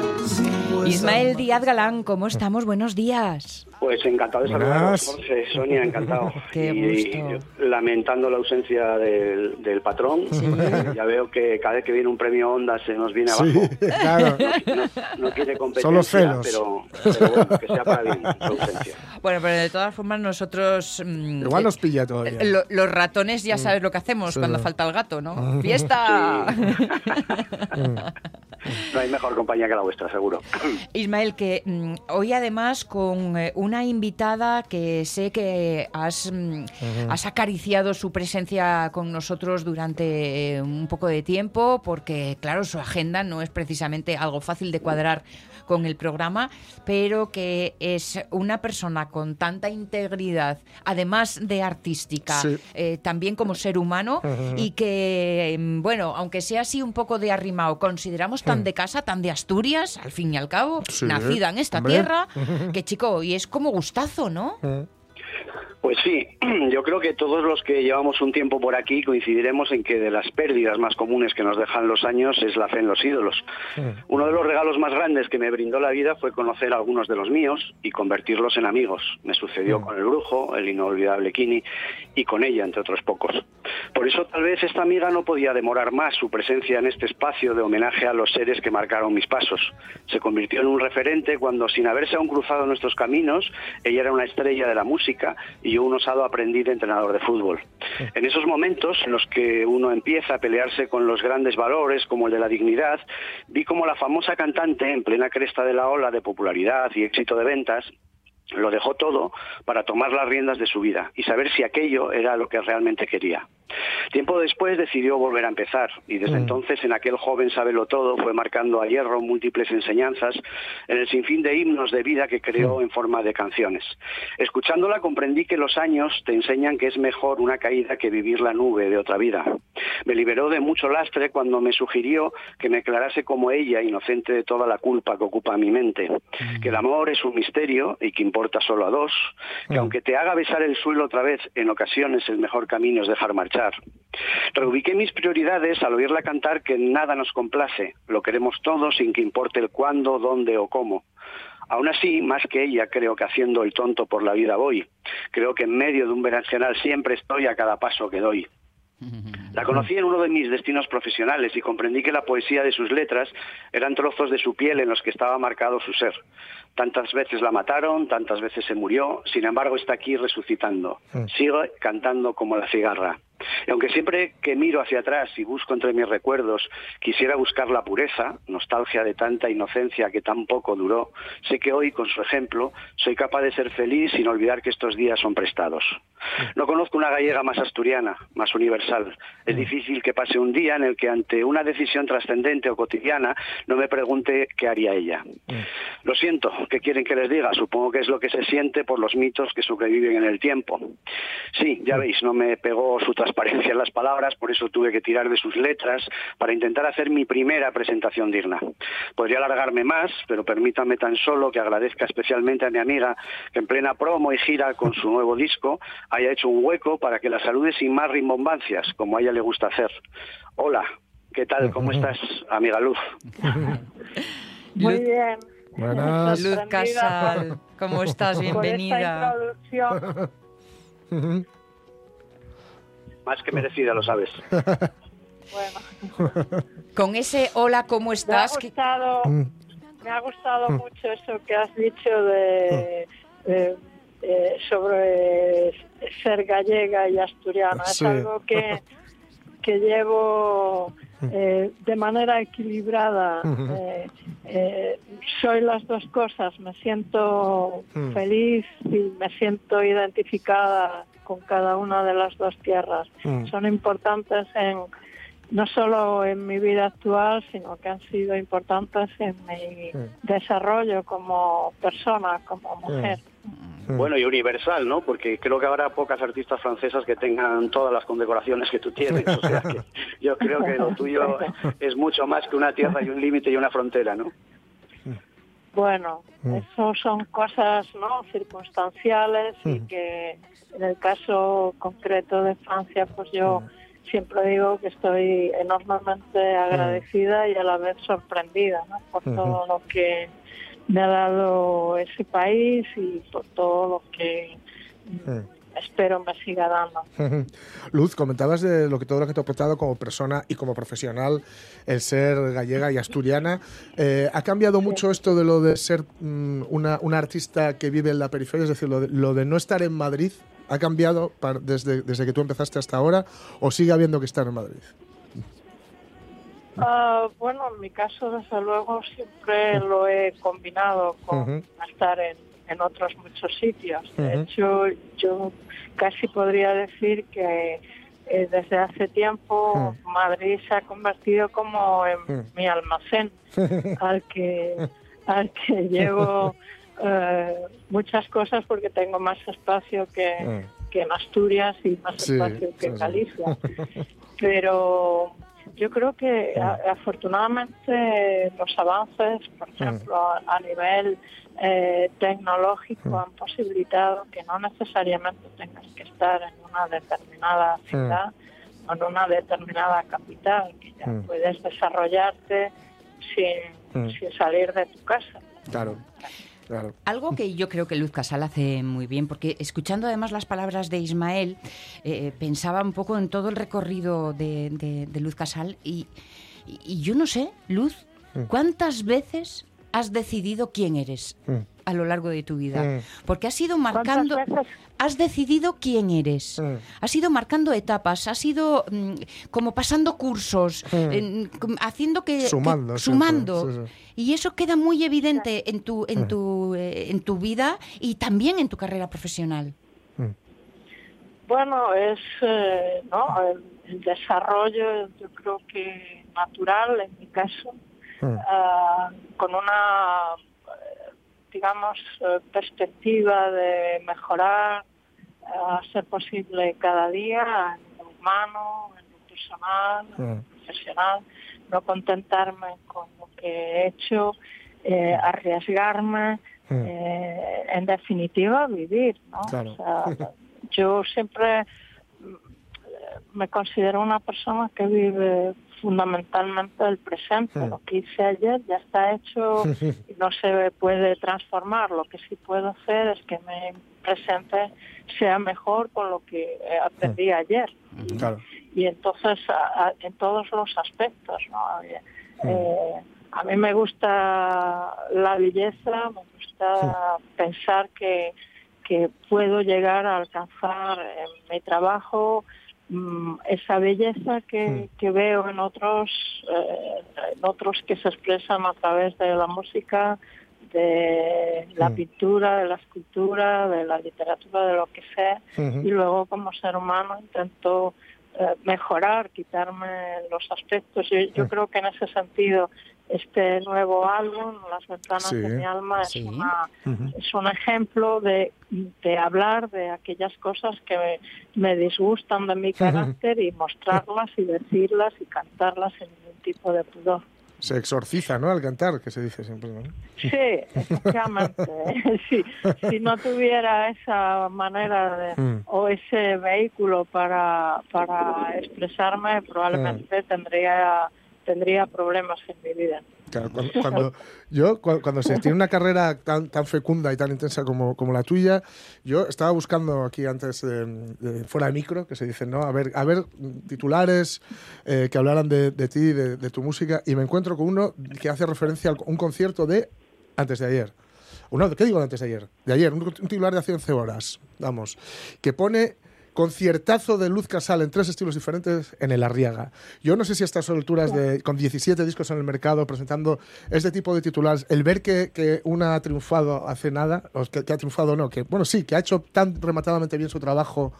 Speaker 2: Ismael Díaz Galán, ¿cómo estamos? Buenos días.
Speaker 12: Pues encantado de saludaros, Jorge, Sonia, encantado. [laughs]
Speaker 2: Qué
Speaker 12: Y
Speaker 2: gusto.
Speaker 12: lamentando la ausencia del, del patrón, ya veo que cada vez que viene un premio Onda se nos viene
Speaker 3: Sí,
Speaker 12: abajo. [laughs]
Speaker 3: claro. [laughs]
Speaker 12: No, no quiere competencia,
Speaker 3: Son los celos.
Speaker 12: Pero, pero bueno, que sea para bien su ausencia.
Speaker 2: Bueno, pero de todas formas nosotros... mm,
Speaker 3: Igual
Speaker 2: eh,
Speaker 3: nos pilla todavía.
Speaker 2: lo- los ratones ya sabes lo que hacemos
Speaker 3: Sí.
Speaker 2: cuando falta el gato, ¿no? ¡Fiesta!
Speaker 12: No hay mejor compañía que la vuestra, seguro. [coughs]
Speaker 2: Ismael, que mm, hoy además con eh, una invitada que sé que has, mm, has acariciado su presencia con nosotros durante eh, un poco de tiempo, porque claro, su agenda no es precisamente algo fácil de cuadrar con el programa, pero que es una persona con tanta integridad, además de artística,
Speaker 3: Sí.
Speaker 2: eh, también como ser humano, y que, mm, bueno, aunque sea así un poco de arrimado, consideramos tan de casa, tan de Asturias, al fin y al cabo,
Speaker 3: Sí,
Speaker 2: nacida en esta
Speaker 3: hombre.
Speaker 2: tierra, que chico, y es como gustazo, ¿no?
Speaker 12: Pues sí, [clears throat] yo creo que todos los que llevamos un tiempo por aquí coincidiremos en que de las pérdidas más comunes que nos dejan los años es la fe en los ídolos. Uno de los regalos más grandes que me brindó la vida fue conocer a algunos de los míos y convertirlos en amigos. Me sucedió con el brujo, el inolvidable Kini y con ella, entre otros pocos. Por eso tal vez esta amiga no podía demorar más su presencia en este espacio de homenaje a los seres que marcaron mis pasos. Se convirtió en un referente cuando, sin haberse aún cruzado nuestros caminos, ella era una estrella de la música y yo un osado aprendiz de entrenador de fútbol. En esos momentos en los que uno empieza a pelearse con los grandes valores como el de la dignidad, vi como la famosa cantante, en plena cresta de la ola de popularidad y éxito de ventas, lo dejó todo para tomar las riendas de su vida y saber si aquello era lo que realmente quería. Tiempo después decidió volver a empezar y desde entonces en aquel joven sabelo todo fue marcando a hierro múltiples enseñanzas en el sinfín de himnos de vida que creó en forma de canciones. Escuchándola comprendí que los años te enseñan que es mejor una caída que vivir la nube de otra vida. Me liberó de mucho lastre cuando me sugirió que me declarase como ella, inocente de toda la culpa que ocupa mi mente, que el amor es un misterio y que importa solo a dos, que aunque te haga besar el suelo otra vez, en ocasiones el mejor camino es dejar marchar. Reubiqué mis prioridades al oírla cantar que nada nos complace, lo queremos todo sin que importe el cuándo, dónde o cómo. Aún así, más que ella, creo que haciendo el tonto por la vida voy. Creo que en medio de un berenjenal siempre estoy a cada paso que doy. [laughs] La conocí en uno de mis destinos profesionales y comprendí que la poesía de sus letras eran trozos de su piel en los que estaba marcado su ser. Tantas veces la mataron, tantas veces se murió, sin embargo está aquí resucitando. Sigue cantando como la cigarra. Y aunque siempre que miro hacia atrás y busco entre mis recuerdos quisiera buscar la pureza, nostalgia de tanta inocencia que tan poco duró, sé que hoy, con su ejemplo, soy capaz de ser feliz sin olvidar que estos días son prestados. No conozco una gallega más asturiana, más universal. Es difícil que pase un día en el que ante una decisión trascendente o cotidiana no me pregunte qué haría ella. Lo siento, ¿qué quieren que les diga? Supongo que es lo que se siente por los mitos que sobreviven en el tiempo. Sí, ya veis, no me pegó su transparencia en las palabras, por eso tuve que tirar de sus letras para intentar hacer mi primera presentación digna. Podría alargarme más, pero permítame tan solo que agradezca especialmente a mi amiga que en plena promo y gira con su nuevo disco haya hecho un hueco para que la salude sin más rimbombancias, como a ella le gusta hacer. Hola, ¿qué tal? ¿Cómo [laughs] estás, amiga Luz? [laughs]
Speaker 13: Muy bien.
Speaker 3: Buenas.
Speaker 2: Luz Casal, ¿cómo [laughs] estás?
Speaker 13: Por esta
Speaker 2: Bienvenida.
Speaker 12: Más que merecida, lo sabes.
Speaker 13: Bueno,
Speaker 2: Con ese hola, ¿cómo
Speaker 13: me ha
Speaker 2: estás? que-
Speaker 13: gustado, me ha gustado mucho eso que has dicho de, de- de- sobre ser gallega y asturiana. Es
Speaker 3: Sí.
Speaker 13: algo que, que llevo eh, de manera equilibrada. Eh, eh, soy las dos cosas. Me siento feliz y me siento identificada con cada una de las dos tierras. Son importantes en no solo en mi vida actual, sino que han sido importantes en mi desarrollo como persona, como mujer.
Speaker 12: Bueno, y universal, ¿no? Porque creo que habrá pocas artistas francesas que tengan todas las condecoraciones que tú tienes. O sea que yo creo que lo tuyo es mucho más que una tierra y un límite y una frontera, ¿no?
Speaker 13: Bueno,
Speaker 3: Mm.
Speaker 13: eso son cosas no circunstanciales y
Speaker 3: Mm.
Speaker 13: que en el caso concreto de Francia, pues yo siempre digo que estoy enormemente agradecida y a la vez sorprendida ¿no? por todo lo que me ha dado ese país y por todo lo que mm, espero me siga dando. [laughs]
Speaker 3: Luz, comentabas de lo que todo lo que te ha aportado como persona y como profesional el ser gallega y asturiana. Eh, ¿Ha cambiado mucho esto de lo de ser mm, una, una artista que vive en la periferia? Es decir, lo de, lo de no estar en Madrid, ¿ha cambiado desde, desde que tú empezaste hasta ahora o sigue habiendo que estar en Madrid?
Speaker 13: Ah, bueno, en mi caso, desde luego, siempre lo he combinado con estar en, en otros muchos sitios. De hecho, yo casi podría decir que eh, desde hace tiempo Madrid se ha convertido como en mi almacén, [laughs] al que, al que llevo eh, muchas cosas porque tengo más espacio que, que en Asturias y más
Speaker 3: Sí,
Speaker 13: espacio que en. Galicia. [laughs] Pero yo creo que a- afortunadamente los avances, por ejemplo, a, a nivel eh, tecnológico han posibilitado que no necesariamente tengas que estar en una determinada ciudad o en una determinada capital, que ya puedes desarrollarte sin, sin salir de tu casa.
Speaker 3: Claro, claro.
Speaker 2: Algo que yo creo que Luz Casal hace muy bien, porque escuchando además las palabras de Ismael, eh, pensaba un poco en todo el recorrido de, de- de Luz Casal y, y- y yo no sé, Luz,
Speaker 3: Mm.
Speaker 2: ¿cuántas veces has decidido quién eres
Speaker 3: Mm.
Speaker 2: A lo largo de tu vida? Porque has ido marcando, has decidido quién eres, has ido marcando etapas, has ido mm, como pasando cursos, haciendo que,
Speaker 3: Sumando,
Speaker 2: sumando.
Speaker 3: sí, sí.
Speaker 2: Y eso queda muy evidente en tu, en tu, eh, en tu vida y también en tu carrera profesional.
Speaker 13: Bueno, es eh, ¿no? el, el desarrollo, yo creo que natural en mi caso, ah, con una, digamos, eh, perspectiva de mejorar, a ser posible cada día en lo humano, en lo personal, en lo profesional, no contentarme con lo que he hecho, eh, arriesgarme, eh, en definitiva vivir, ¿no?
Speaker 3: Claro.
Speaker 13: O sea, [laughs] yo siempre mm, me considero una persona que vive fundamentalmente el presente. Lo que hice ayer ya está hecho y no se puede transformar. Lo que sí puedo hacer es que mi presente sea mejor con lo que eh, aprendí ayer.
Speaker 3: Claro.
Speaker 13: Y entonces, a- a- en todos los aspectos, ¿no? Eh, eh, a mí me gusta la belleza, me gusta pensar que, que puedo llegar a alcanzar en mi trabajo mm, esa belleza que, que veo en otros, eh, en otros que se expresan a través de la música, de la
Speaker 3: Mm.
Speaker 13: pintura, de la escultura, de la literatura, de lo que sea.
Speaker 3: Ujú.
Speaker 13: Y luego como ser humano intento eh, mejorar, quitarme los aspectos. Yo, yo creo que en ese sentido este nuevo álbum, Las ventanas
Speaker 3: Sí.
Speaker 13: de mi alma, es,
Speaker 2: Sí.
Speaker 13: una, es un ejemplo de, de hablar de aquellas cosas que me, me disgustan de mi carácter y mostrarlas y decirlas y cantarlas sin ningún tipo de pudor.
Speaker 3: se exorciza, ¿no? Al cantar, que se dice siempre, ¿no?
Speaker 13: Sí, efectivamente. [laughs] sí, si no tuviera esa manera de,
Speaker 3: Mm.
Speaker 13: o ese vehículo para, para expresarme, probablemente tendría tendría problemas en mi vida.
Speaker 3: Claro, cuando, cuando- yo, cu- cuando se tiene una carrera tan, tan fecunda y tan intensa como, como la tuya, yo estaba buscando aquí antes, de, fuera de micro, que se dice, ¿no? A ver, a ver titulares eh, que hablaran de, de ti, de, de tu música, y me encuentro con uno que hace referencia a un concierto de antes de ayer. Uno, ¿Qué digo de antes de ayer? De ayer, un, un titular de hace 11 horas, vamos, que pone conciertazo de Luz Casal en tres estilos diferentes en el Arriaga. Yo no sé si a estas alturas, de, con 17 discos en el mercado, presentando este tipo de titulares, el ver que, que una ha triunfado hace nada, o que, que ha triunfado no, que bueno, sí, que ha hecho tan rematadamente bien su trabajo,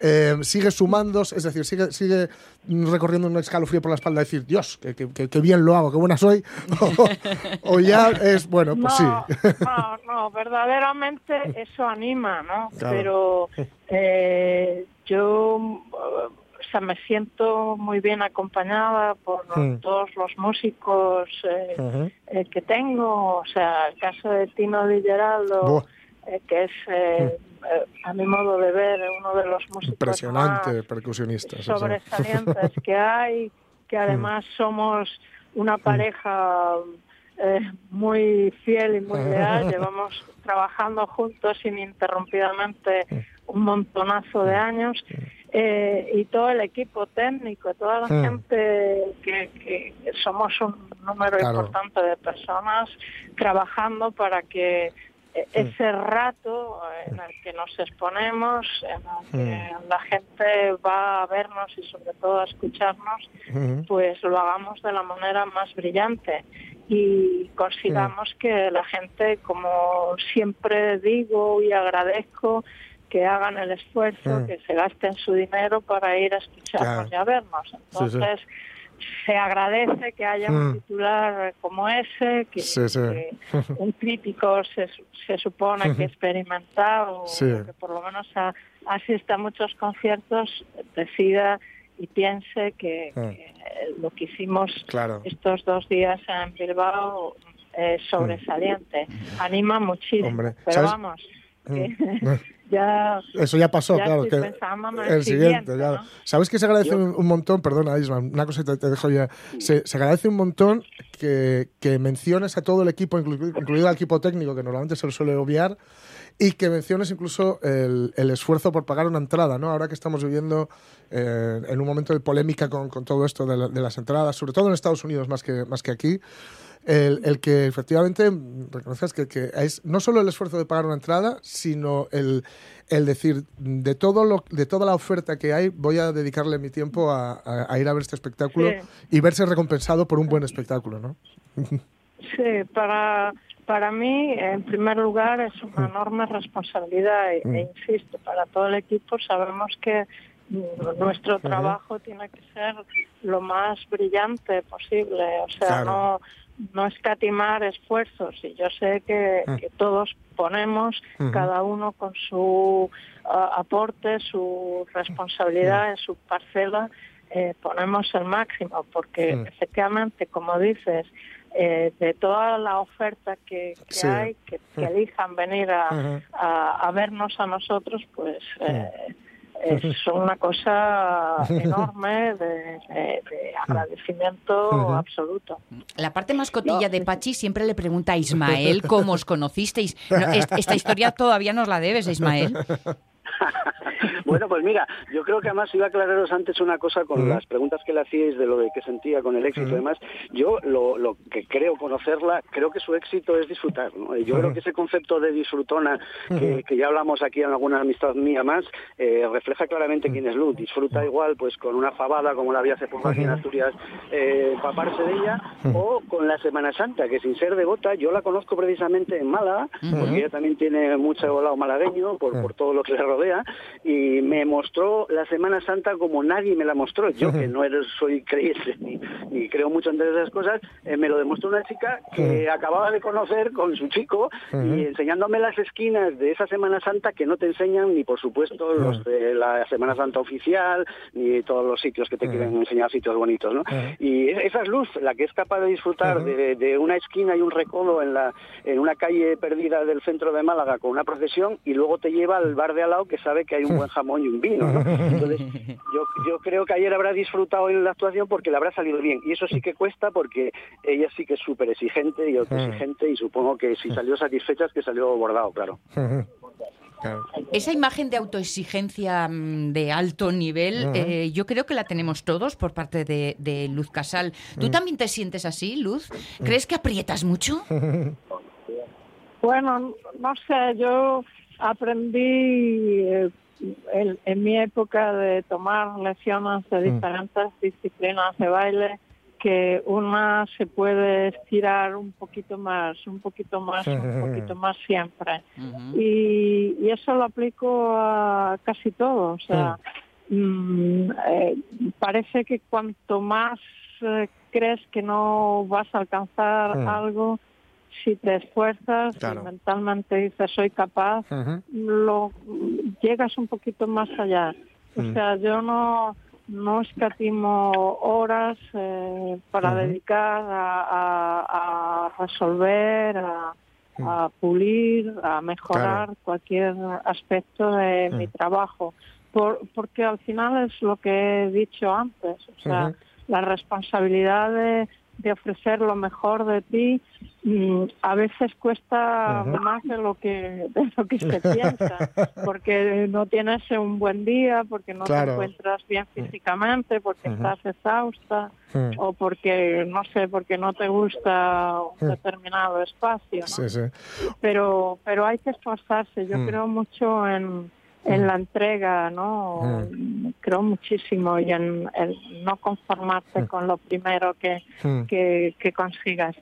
Speaker 3: eh, sigue sumando, es decir, sigue, sigue recorriendo un escalofrío por la espalda, decir, Dios, que, que- bien lo hago, qué buena soy, [laughs] o, o ya es, bueno, pues
Speaker 13: no,
Speaker 3: sí.
Speaker 13: no, no, verdaderamente eso anima, ¿no? [laughs]
Speaker 3: Claro.
Speaker 13: Pero eh, yo o sea, me siento muy bien acompañada por los-
Speaker 3: Mm.
Speaker 13: todos los músicos eh, eh, que tengo, o sea, el caso de Tino Di Geraldo, eh, que es, eh, eh, a mi modo de ver, uno de los músicos
Speaker 3: Impresionante
Speaker 13: más
Speaker 3: percusionista. sí, sí.
Speaker 13: sobresalientes que hay, que además somos una pareja eh, muy fiel y muy leal, [laughs] llevamos trabajando juntos ininterrumpidamente un montonazo de años eh, y todo el equipo técnico, toda la
Speaker 14: Mm.
Speaker 13: gente que, que somos un número
Speaker 14: Claro.
Speaker 13: importante de personas trabajando para que eh, ese rato en el que nos exponemos, en el que la gente va a vernos y sobre todo a escucharnos,
Speaker 14: Ujú.
Speaker 13: pues lo hagamos de la manera más brillante y consigamos que la gente, como siempre digo y agradezco, que hagan el esfuerzo,
Speaker 14: Mm.
Speaker 13: que se gasten su dinero para ir a escucharnos y a vernos.
Speaker 14: Sí, sí.
Speaker 13: Se agradece que haya un
Speaker 3: Mm.
Speaker 13: titular como ese, que,
Speaker 3: Sí, sí.
Speaker 13: que [laughs] un crítico se, se supone que experimentado,
Speaker 3: Sí.
Speaker 13: o que por lo menos a- asista a muchos conciertos, decida y piense que,
Speaker 3: Ah.
Speaker 13: que lo que hicimos
Speaker 3: Claro.
Speaker 13: estos dos días en Bilbao es sobresaliente. Anima muchísimo.
Speaker 3: Hombre,
Speaker 13: pero
Speaker 3: ¿sabes?
Speaker 13: vamos,
Speaker 3: Mm.
Speaker 13: que [laughs] ya,
Speaker 3: Eso ya pasó,
Speaker 13: ya
Speaker 3: claro. que
Speaker 13: el,
Speaker 3: siguiente,
Speaker 13: siguiente,
Speaker 3: claro.
Speaker 13: ¿no?
Speaker 3: ¿Sabes que se agradece un, un montón? Perdona, Isma, una cosa que te, te dejo ya. Se, se agradece un montón que, que menciones a todo el equipo, inclu- incluido al equipo técnico, que normalmente se lo suele obviar, y que menciones incluso el, el esfuerzo por pagar una entrada, ¿no? Ahora que estamos viviendo eh, en un momento de polémica con, con todo esto de, la- de las entradas, sobre todo en Estados Unidos más que, más que aquí, el, el que efectivamente reconoces que, que es no solo el esfuerzo de pagar una entrada, sino el, el decir, de, todo lo, de toda la oferta que hay, voy a dedicarle mi tiempo a, a- a ir a ver este espectáculo
Speaker 13: Sí.
Speaker 3: y verse recompensado por un buen espectáculo, ¿no?
Speaker 13: Sí, para, para mí, en primer lugar, es una enorme responsabilidad e,
Speaker 3: Mm.
Speaker 13: e insisto, para todo el equipo sabemos que mm, nuestro trabajo tiene que ser lo más brillante posible, o sea,
Speaker 14: Claro.
Speaker 13: no no escatimar esfuerzos y yo sé que,
Speaker 14: Mm.
Speaker 13: que todos ponemos cada uno con su aporte, su responsabilidad en su parcela, eh, ponemos el máximo porque
Speaker 14: Mm.
Speaker 13: efectivamente, como dices, eh, de toda la oferta que, que
Speaker 14: Sí.
Speaker 13: hay, que, que
Speaker 14: Mm.
Speaker 13: elijan venir a, a- a vernos a nosotros, pues eh, es [laughs] una cosa enorme de, de- de agradecimiento absoluto.
Speaker 2: La parte más cotilla de Pachi siempre le pregunta a Ismael cómo os conocisteis. No, est- esta historia todavía nos la debes, Ismael. [laughs]
Speaker 12: Bueno, pues mira, yo creo que además iba a aclararos antes una cosa con las preguntas que le hacíais de lo de que sentía con el éxito y
Speaker 3: Ujú.
Speaker 12: demás. Yo lo, lo que creo conocerla, creo que su éxito es disfrutar. ¿no? Yo creo que ese concepto de disfrutona, que, ya hablamos aquí en alguna amistad mía más, eh, refleja claramente quién es Luz. Disfruta igual pues con una fabada como la había hace poco aquí en. Asturias, eh, empaparse de ella, o con la Semana Santa, que sin ser devota, yo la conozco precisamente en Málaga, porque ella también tiene mucho lado malagueño por, por todo lo que le rodea y me mostró la Semana Santa como nadie me la mostró. Yo, que no eres, soy creyente ni, ni creo mucho en esas cosas, eh, me lo demostró una chica que acababa de conocer con su chico y enseñándome las esquinas de esa Semana Santa que no te enseñan ni, por supuesto, los de la Semana Santa oficial, ni todos los sitios que te quieren enseñar sitios bonitos, ¿no? Y esa es luz, la que es capaz de disfrutar de, de una esquina y un recodo en, la, en una calle perdida del centro de Málaga con una procesión y luego te lleva al bar de al lado que sabe que hay un buen jamón y un vino. ¿no? [laughs] Entonces, yo, yo creo que ayer habrá disfrutado en la actuación porque le habrá salido bien. Y eso sí que cuesta porque ella sí que es súper exigente y autoexigente y supongo que si salió satisfecha es que salió bordado, claro.
Speaker 2: Esa imagen de autoexigencia mm, de alto nivel, eh, yo creo que la tenemos todos por parte de, de Luz Casal. ¿Tú
Speaker 3: Mm.
Speaker 2: también te sientes así, Luz? ¿Crees que aprietas mucho? [laughs]
Speaker 13: Bueno, no sé, yo aprendí eh, en, en mi época de tomar lecciones de
Speaker 14: Mm.
Speaker 13: diferentes disciplinas de baile que una se puede estirar un poquito más, un poquito más, un [laughs] poquito más siempre. y, y eso lo aplico a casi todo. O sea, mm, eh, parece que cuanto más eh, crees que no vas a alcanzar
Speaker 14: Mm.
Speaker 13: algo, si te esfuerzas
Speaker 14: Claro.
Speaker 13: mentalmente dices soy capaz, lo llegas un poquito más allá. O
Speaker 14: Mm.
Speaker 13: sea, yo no no escatimo horas eh, para dedicar a, a- a resolver, a, a pulir, a mejorar cualquier aspecto de
Speaker 14: Mm.
Speaker 13: mi trabajo. Por, porque al final es lo que he dicho antes, o sea, la responsabilidad de, de ofrecer lo mejor de ti mm, a veces cuesta más de lo que de lo que se [laughs] piensa porque no tienes un buen día porque no
Speaker 14: Claro.
Speaker 13: te encuentras bien físicamente porque estás exhausta o porque no sé porque no te gusta un determinado espacio ¿no?
Speaker 3: Sí, sí.
Speaker 13: pero pero hay que esforzarse yo
Speaker 3: Mm.
Speaker 13: creo mucho en en la entrega no creo muchísimo y en el no conformarte con lo primero que,
Speaker 3: Mm.
Speaker 13: que, que consigas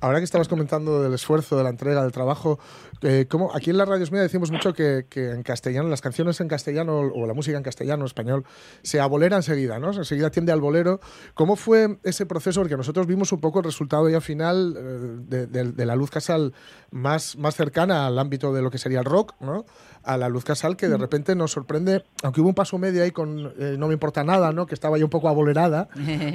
Speaker 3: Ahora que estabas comentando del esfuerzo, de la entrega, del trabajo, eh, ¿cómo? aquí en la Radio Mía decimos mucho que, que en castellano, las canciones en castellano o la música en castellano, español, se abolera enseguida, ¿no? Enseguida tiende al bolero. ¿Cómo fue ese proceso? Porque nosotros vimos un poco el resultado ya final eh, de, de- de la Luz Casal más, más cercana al ámbito de lo que sería el rock, ¿no? A la Luz Casal que de repente nos sorprende, aunque hubo un paso medio ahí con eh, No me importa nada, ¿no? Que estaba ya un poco abolerada,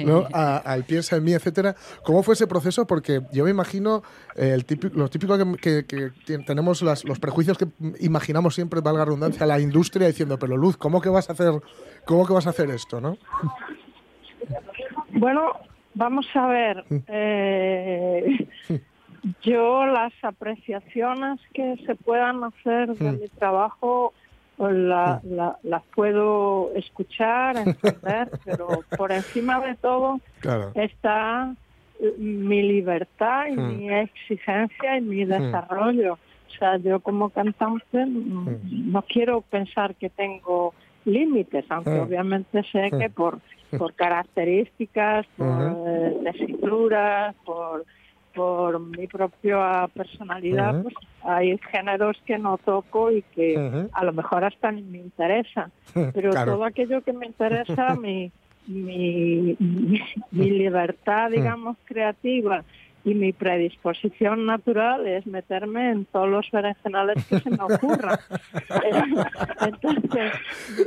Speaker 3: ¿no? [laughs] Al piensa en mí, etcétera. ¿Cómo fue ese proceso? Porque yo me imagino eh, el típico, lo típico que, que- que tenemos las- los prejuicios que imaginamos siempre, valga la redundancia, la industria diciendo, pero Luz, ¿cómo que vas a hacer, cómo que vas a hacer esto, no?
Speaker 13: Bueno, vamos a ver. eh, yo las apreciaciones que se puedan hacer de
Speaker 14: Mm.
Speaker 13: mi trabajo pues, la- la- las puedo escuchar, entender, [laughs] pero por encima de todo
Speaker 3: Claro.
Speaker 13: está mi libertad y
Speaker 14: Mm.
Speaker 13: mi exigencia y mi
Speaker 14: Mm.
Speaker 13: desarrollo. O sea, yo como cantante mm, no quiero pensar que tengo límites, aunque obviamente sé que por, por características, por eh, tesituras, por, por mi propia personalidad, pues hay géneros que no toco y que a lo mejor hasta ni me interesan. [laughs] Pero
Speaker 14: Claro.
Speaker 13: todo aquello que me interesa, [laughs] mi, mi, mi, mi libertad, digamos, creativa y mi predisposición natural es meterme en todos los berenjenales que se me ocurran. [laughs] Entonces,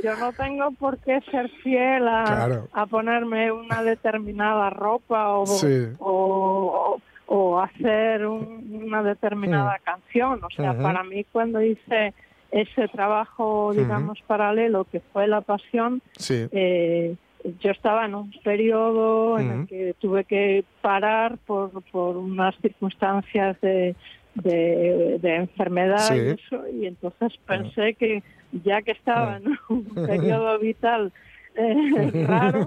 Speaker 13: yo no tengo por qué ser fiel a,
Speaker 14: Claro.
Speaker 13: a ponerme una determinada ropa o,
Speaker 14: Sí.
Speaker 13: o, o- o hacer un- una determinada
Speaker 14: Mm.
Speaker 13: canción. O sea, para mí cuando hice ese trabajo, digamos, paralelo que fue La Pasión,
Speaker 3: Sí.
Speaker 13: eh, yo estaba en un periodo en el que tuve que parar por, por unas circunstancias de, de, de enfermedad
Speaker 3: Sí.
Speaker 13: y eso, y entonces pensé que ya que estaba en un periodo vital eh, [laughs] raro,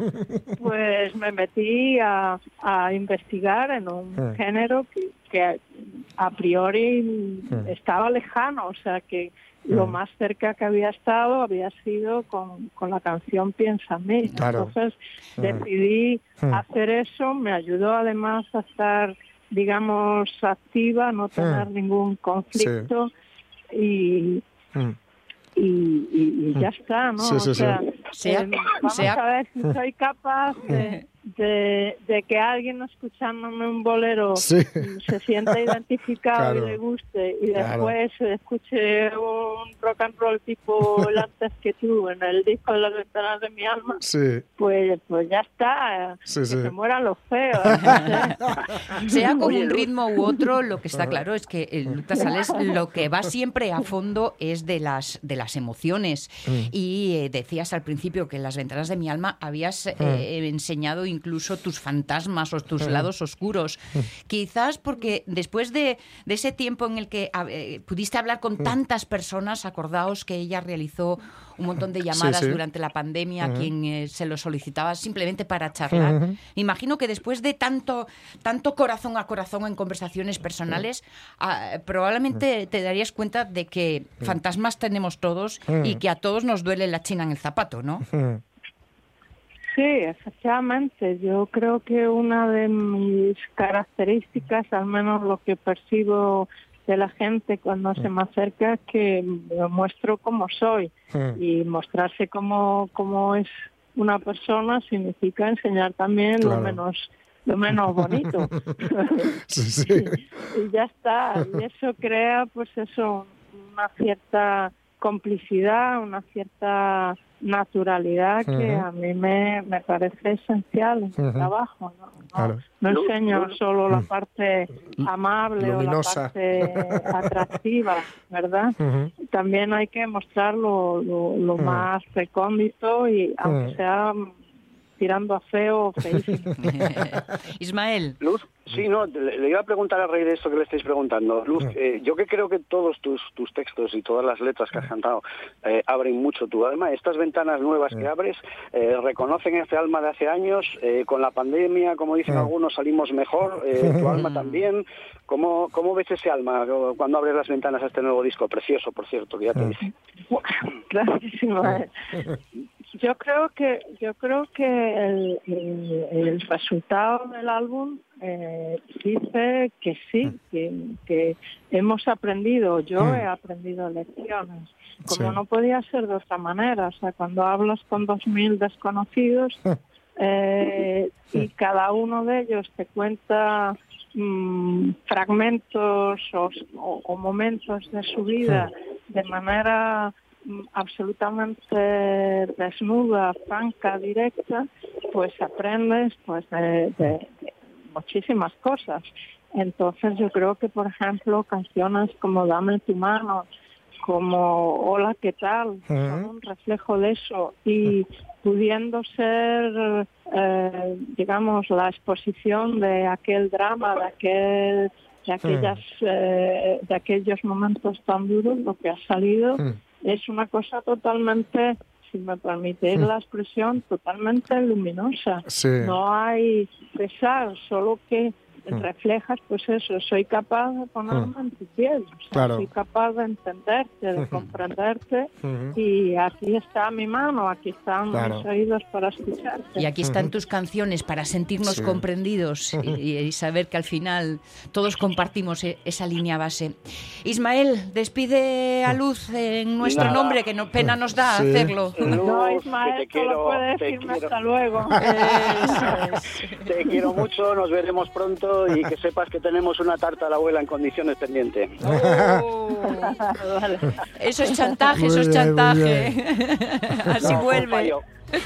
Speaker 13: pues me metí a, a investigar en un
Speaker 14: Mm.
Speaker 13: género que, que a priori
Speaker 14: Mm.
Speaker 13: estaba lejano, o sea que lo
Speaker 14: Mm.
Speaker 13: más cerca que había estado había sido con, con la canción mí.
Speaker 14: Claro.
Speaker 13: Entonces
Speaker 14: Mm.
Speaker 13: decidí
Speaker 14: Mm.
Speaker 13: hacer eso, me ayudó además a estar, digamos, activa, no tener ningún conflicto y,
Speaker 3: Mm.
Speaker 13: y, y, y ya está, ¿no?
Speaker 3: Sí, sí,
Speaker 13: o sea,
Speaker 2: sí.
Speaker 13: eh, vamos
Speaker 2: sea-
Speaker 13: a ver si soy capaz de, [laughs] de, de que alguien escuchándome un bolero
Speaker 3: Sí.
Speaker 13: mm, se sienta [laughs] identificado
Speaker 3: Claro.
Speaker 13: y le guste y
Speaker 3: Claro.
Speaker 13: después escuche un rock and roll tipo [laughs] el antes que tú en el disco de las ventanas de mi alma,
Speaker 3: Sí,
Speaker 13: pues pues ya está,
Speaker 3: Sí,
Speaker 13: que
Speaker 3: sí.
Speaker 13: se mueran los feos. [laughs]
Speaker 2: Sea con un ritmo u otro, lo que está claro es que el Lucas Sales lo que va siempre a fondo es de las de las emociones. Y eh, decías al principio que en las ventanas de mi alma habías eh, enseñado incluso tus fantasmas o tus lados oscuros. Quizás porque después de, de ese tiempo en el que a- eh, pudiste hablar con tantas personas, acordaos que ella realizó un montón de llamadas
Speaker 3: sí.
Speaker 2: durante la pandemia a quien eh, se lo solicitaba simplemente para charlar.
Speaker 3: Ujú.
Speaker 2: Me Imagino que después de tanto, tanto corazón a corazón en conversaciones personales, ah, probablemente te darías cuenta de que fantasmas tenemos todos y que a todos nos duele la china en el zapato, ¿no?
Speaker 13: Sí, efectivamente. Yo creo que una de mis características, al menos lo que percibo de la gente cuando se me acerca, es que me muestro como soy.
Speaker 3: Mm.
Speaker 13: Y mostrarse como, como es una persona significa enseñar también
Speaker 3: Claro.
Speaker 13: lo menos lo menos bonito. [laughs]
Speaker 3: Sí, sí. [laughs]
Speaker 13: y ya está. Y eso crea, pues eso, una cierta complicidad, una cierta naturalidad que a mí me, me parece esencial en el trabajo. No, no,
Speaker 3: Claro.
Speaker 13: no
Speaker 12: Luz,
Speaker 13: enseño solo la
Speaker 3: Mm.
Speaker 13: parte amable
Speaker 3: Luminosa.
Speaker 13: o la parte [laughs] atractiva, ¿verdad? También hay que mostrar lo, lo, lo más recóndito y aunque sea tirando a feo feísimo. [laughs]
Speaker 2: Ismael,
Speaker 12: Luz, sí, no, le, le iba a preguntar a raíz de esto que le estáis preguntando. Luz, eh, yo que creo que todos tus, tus textos y todas las letras que has cantado eh, abren mucho tu alma, estas ventanas nuevas que abres eh, reconocen ese alma de hace años, eh, con la pandemia, como dicen algunos, salimos mejor, eh, tu alma [laughs] también. ¿Cómo, ¿Cómo ves ese alma cuando abres las ventanas a este nuevo disco? Precioso, por cierto, que ya te dije.
Speaker 13: Gracias, Ismael. [laughs] Yo creo que yo creo que el, el- el resultado del álbum eh, dice que sí, que, que hemos aprendido, yo
Speaker 3: Mm.
Speaker 13: he aprendido lecciones, como
Speaker 3: Sí.
Speaker 13: no podía ser de otra manera. O sea, cuando hablas con dos mil desconocidos eh, y cada uno de ellos te cuenta mm, fragmentos o, o- o momentos de su vida de manera mm, absolutamente desnuda, franca, directa, pues aprendes pues de, de- de muchísimas cosas. Entonces yo creo que, por ejemplo, canciones como Dame tu mano, como Hola, ¿qué tal? Son un reflejo de eso y pudiendo ser, eh, digamos, la exposición de aquel drama, de aquel de aquellas eh, de aquellos momentos tan duros, lo que ha salido. Es una cosa totalmente, si me permitís la expresión, totalmente luminosa.
Speaker 3: Sí.
Speaker 13: No hay pesar, solo que reflejas, pues eso, soy capaz de ponerme en tu piel, o sea,
Speaker 3: Claro.
Speaker 13: soy capaz de entenderte, de comprenderte, y aquí está mi mano, aquí están
Speaker 3: Claro.
Speaker 13: mis oídos para escucharte.
Speaker 2: y aquí están tus canciones para sentirnos
Speaker 3: Sí.
Speaker 2: comprendidos y, y saber que al final todos compartimos e- esa línea base. Ismael, despide a Luz en nuestro
Speaker 12: Nada.
Speaker 2: nombre, que no pena nos da
Speaker 3: Sí.
Speaker 2: hacerlo.
Speaker 12: Luz,
Speaker 13: No,
Speaker 12: que
Speaker 13: Ismael,
Speaker 12: te
Speaker 13: solo
Speaker 12: quiero,
Speaker 13: puede
Speaker 12: te
Speaker 13: decirme
Speaker 12: quiero.
Speaker 13: hasta luego. [laughs]
Speaker 12: Te quiero mucho, nos veremos pronto y que sepas que tenemos una tarta a la abuela en condiciones pendiente.
Speaker 2: Oh. [laughs] Eso es chantaje, eso es chantaje. [laughs] Así
Speaker 12: No,
Speaker 2: vuelve.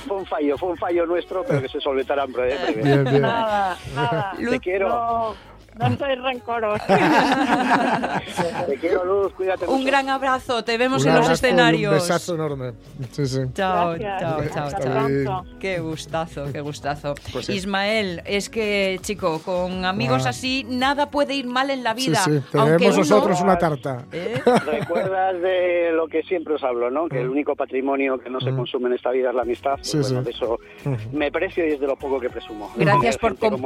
Speaker 12: fue un fallo, fue un fallo nuestro, pero que se solventará en breve. breve.
Speaker 3: Bien, bien.
Speaker 13: Nada, nada.
Speaker 12: Te quiero,
Speaker 13: No, no soy rencorosa. [laughs]
Speaker 12: te quiero, Luz, cuídate
Speaker 2: Un
Speaker 12: mucho.
Speaker 2: gran abrazo, te vemos
Speaker 3: Un
Speaker 2: en los escenarios.
Speaker 3: Un besazo enorme. Sí, sí.
Speaker 2: Chao,
Speaker 13: Gracias.
Speaker 2: chao, chao,
Speaker 13: Hasta
Speaker 2: chao.
Speaker 13: pronto.
Speaker 2: Qué gustazo, qué gustazo.
Speaker 3: Pues sí.
Speaker 2: Ismael, es que, chico, con amigos
Speaker 3: Ah.
Speaker 2: así nada puede ir mal en la
Speaker 3: Sí,
Speaker 2: vida.
Speaker 3: sí.
Speaker 2: aunque uno-
Speaker 3: nosotros una tarta.
Speaker 2: ¿Eh?
Speaker 12: Recuerdas de lo que siempre os hablo, ¿no? Que el único patrimonio que no se consume en esta vida es la amistad.
Speaker 3: Sí,
Speaker 12: bueno,
Speaker 3: sí.
Speaker 12: de eso me precio y es de lo poco que presumo.
Speaker 2: Gracias [laughs] por, com-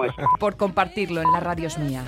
Speaker 2: compartirlo en la radio es mía.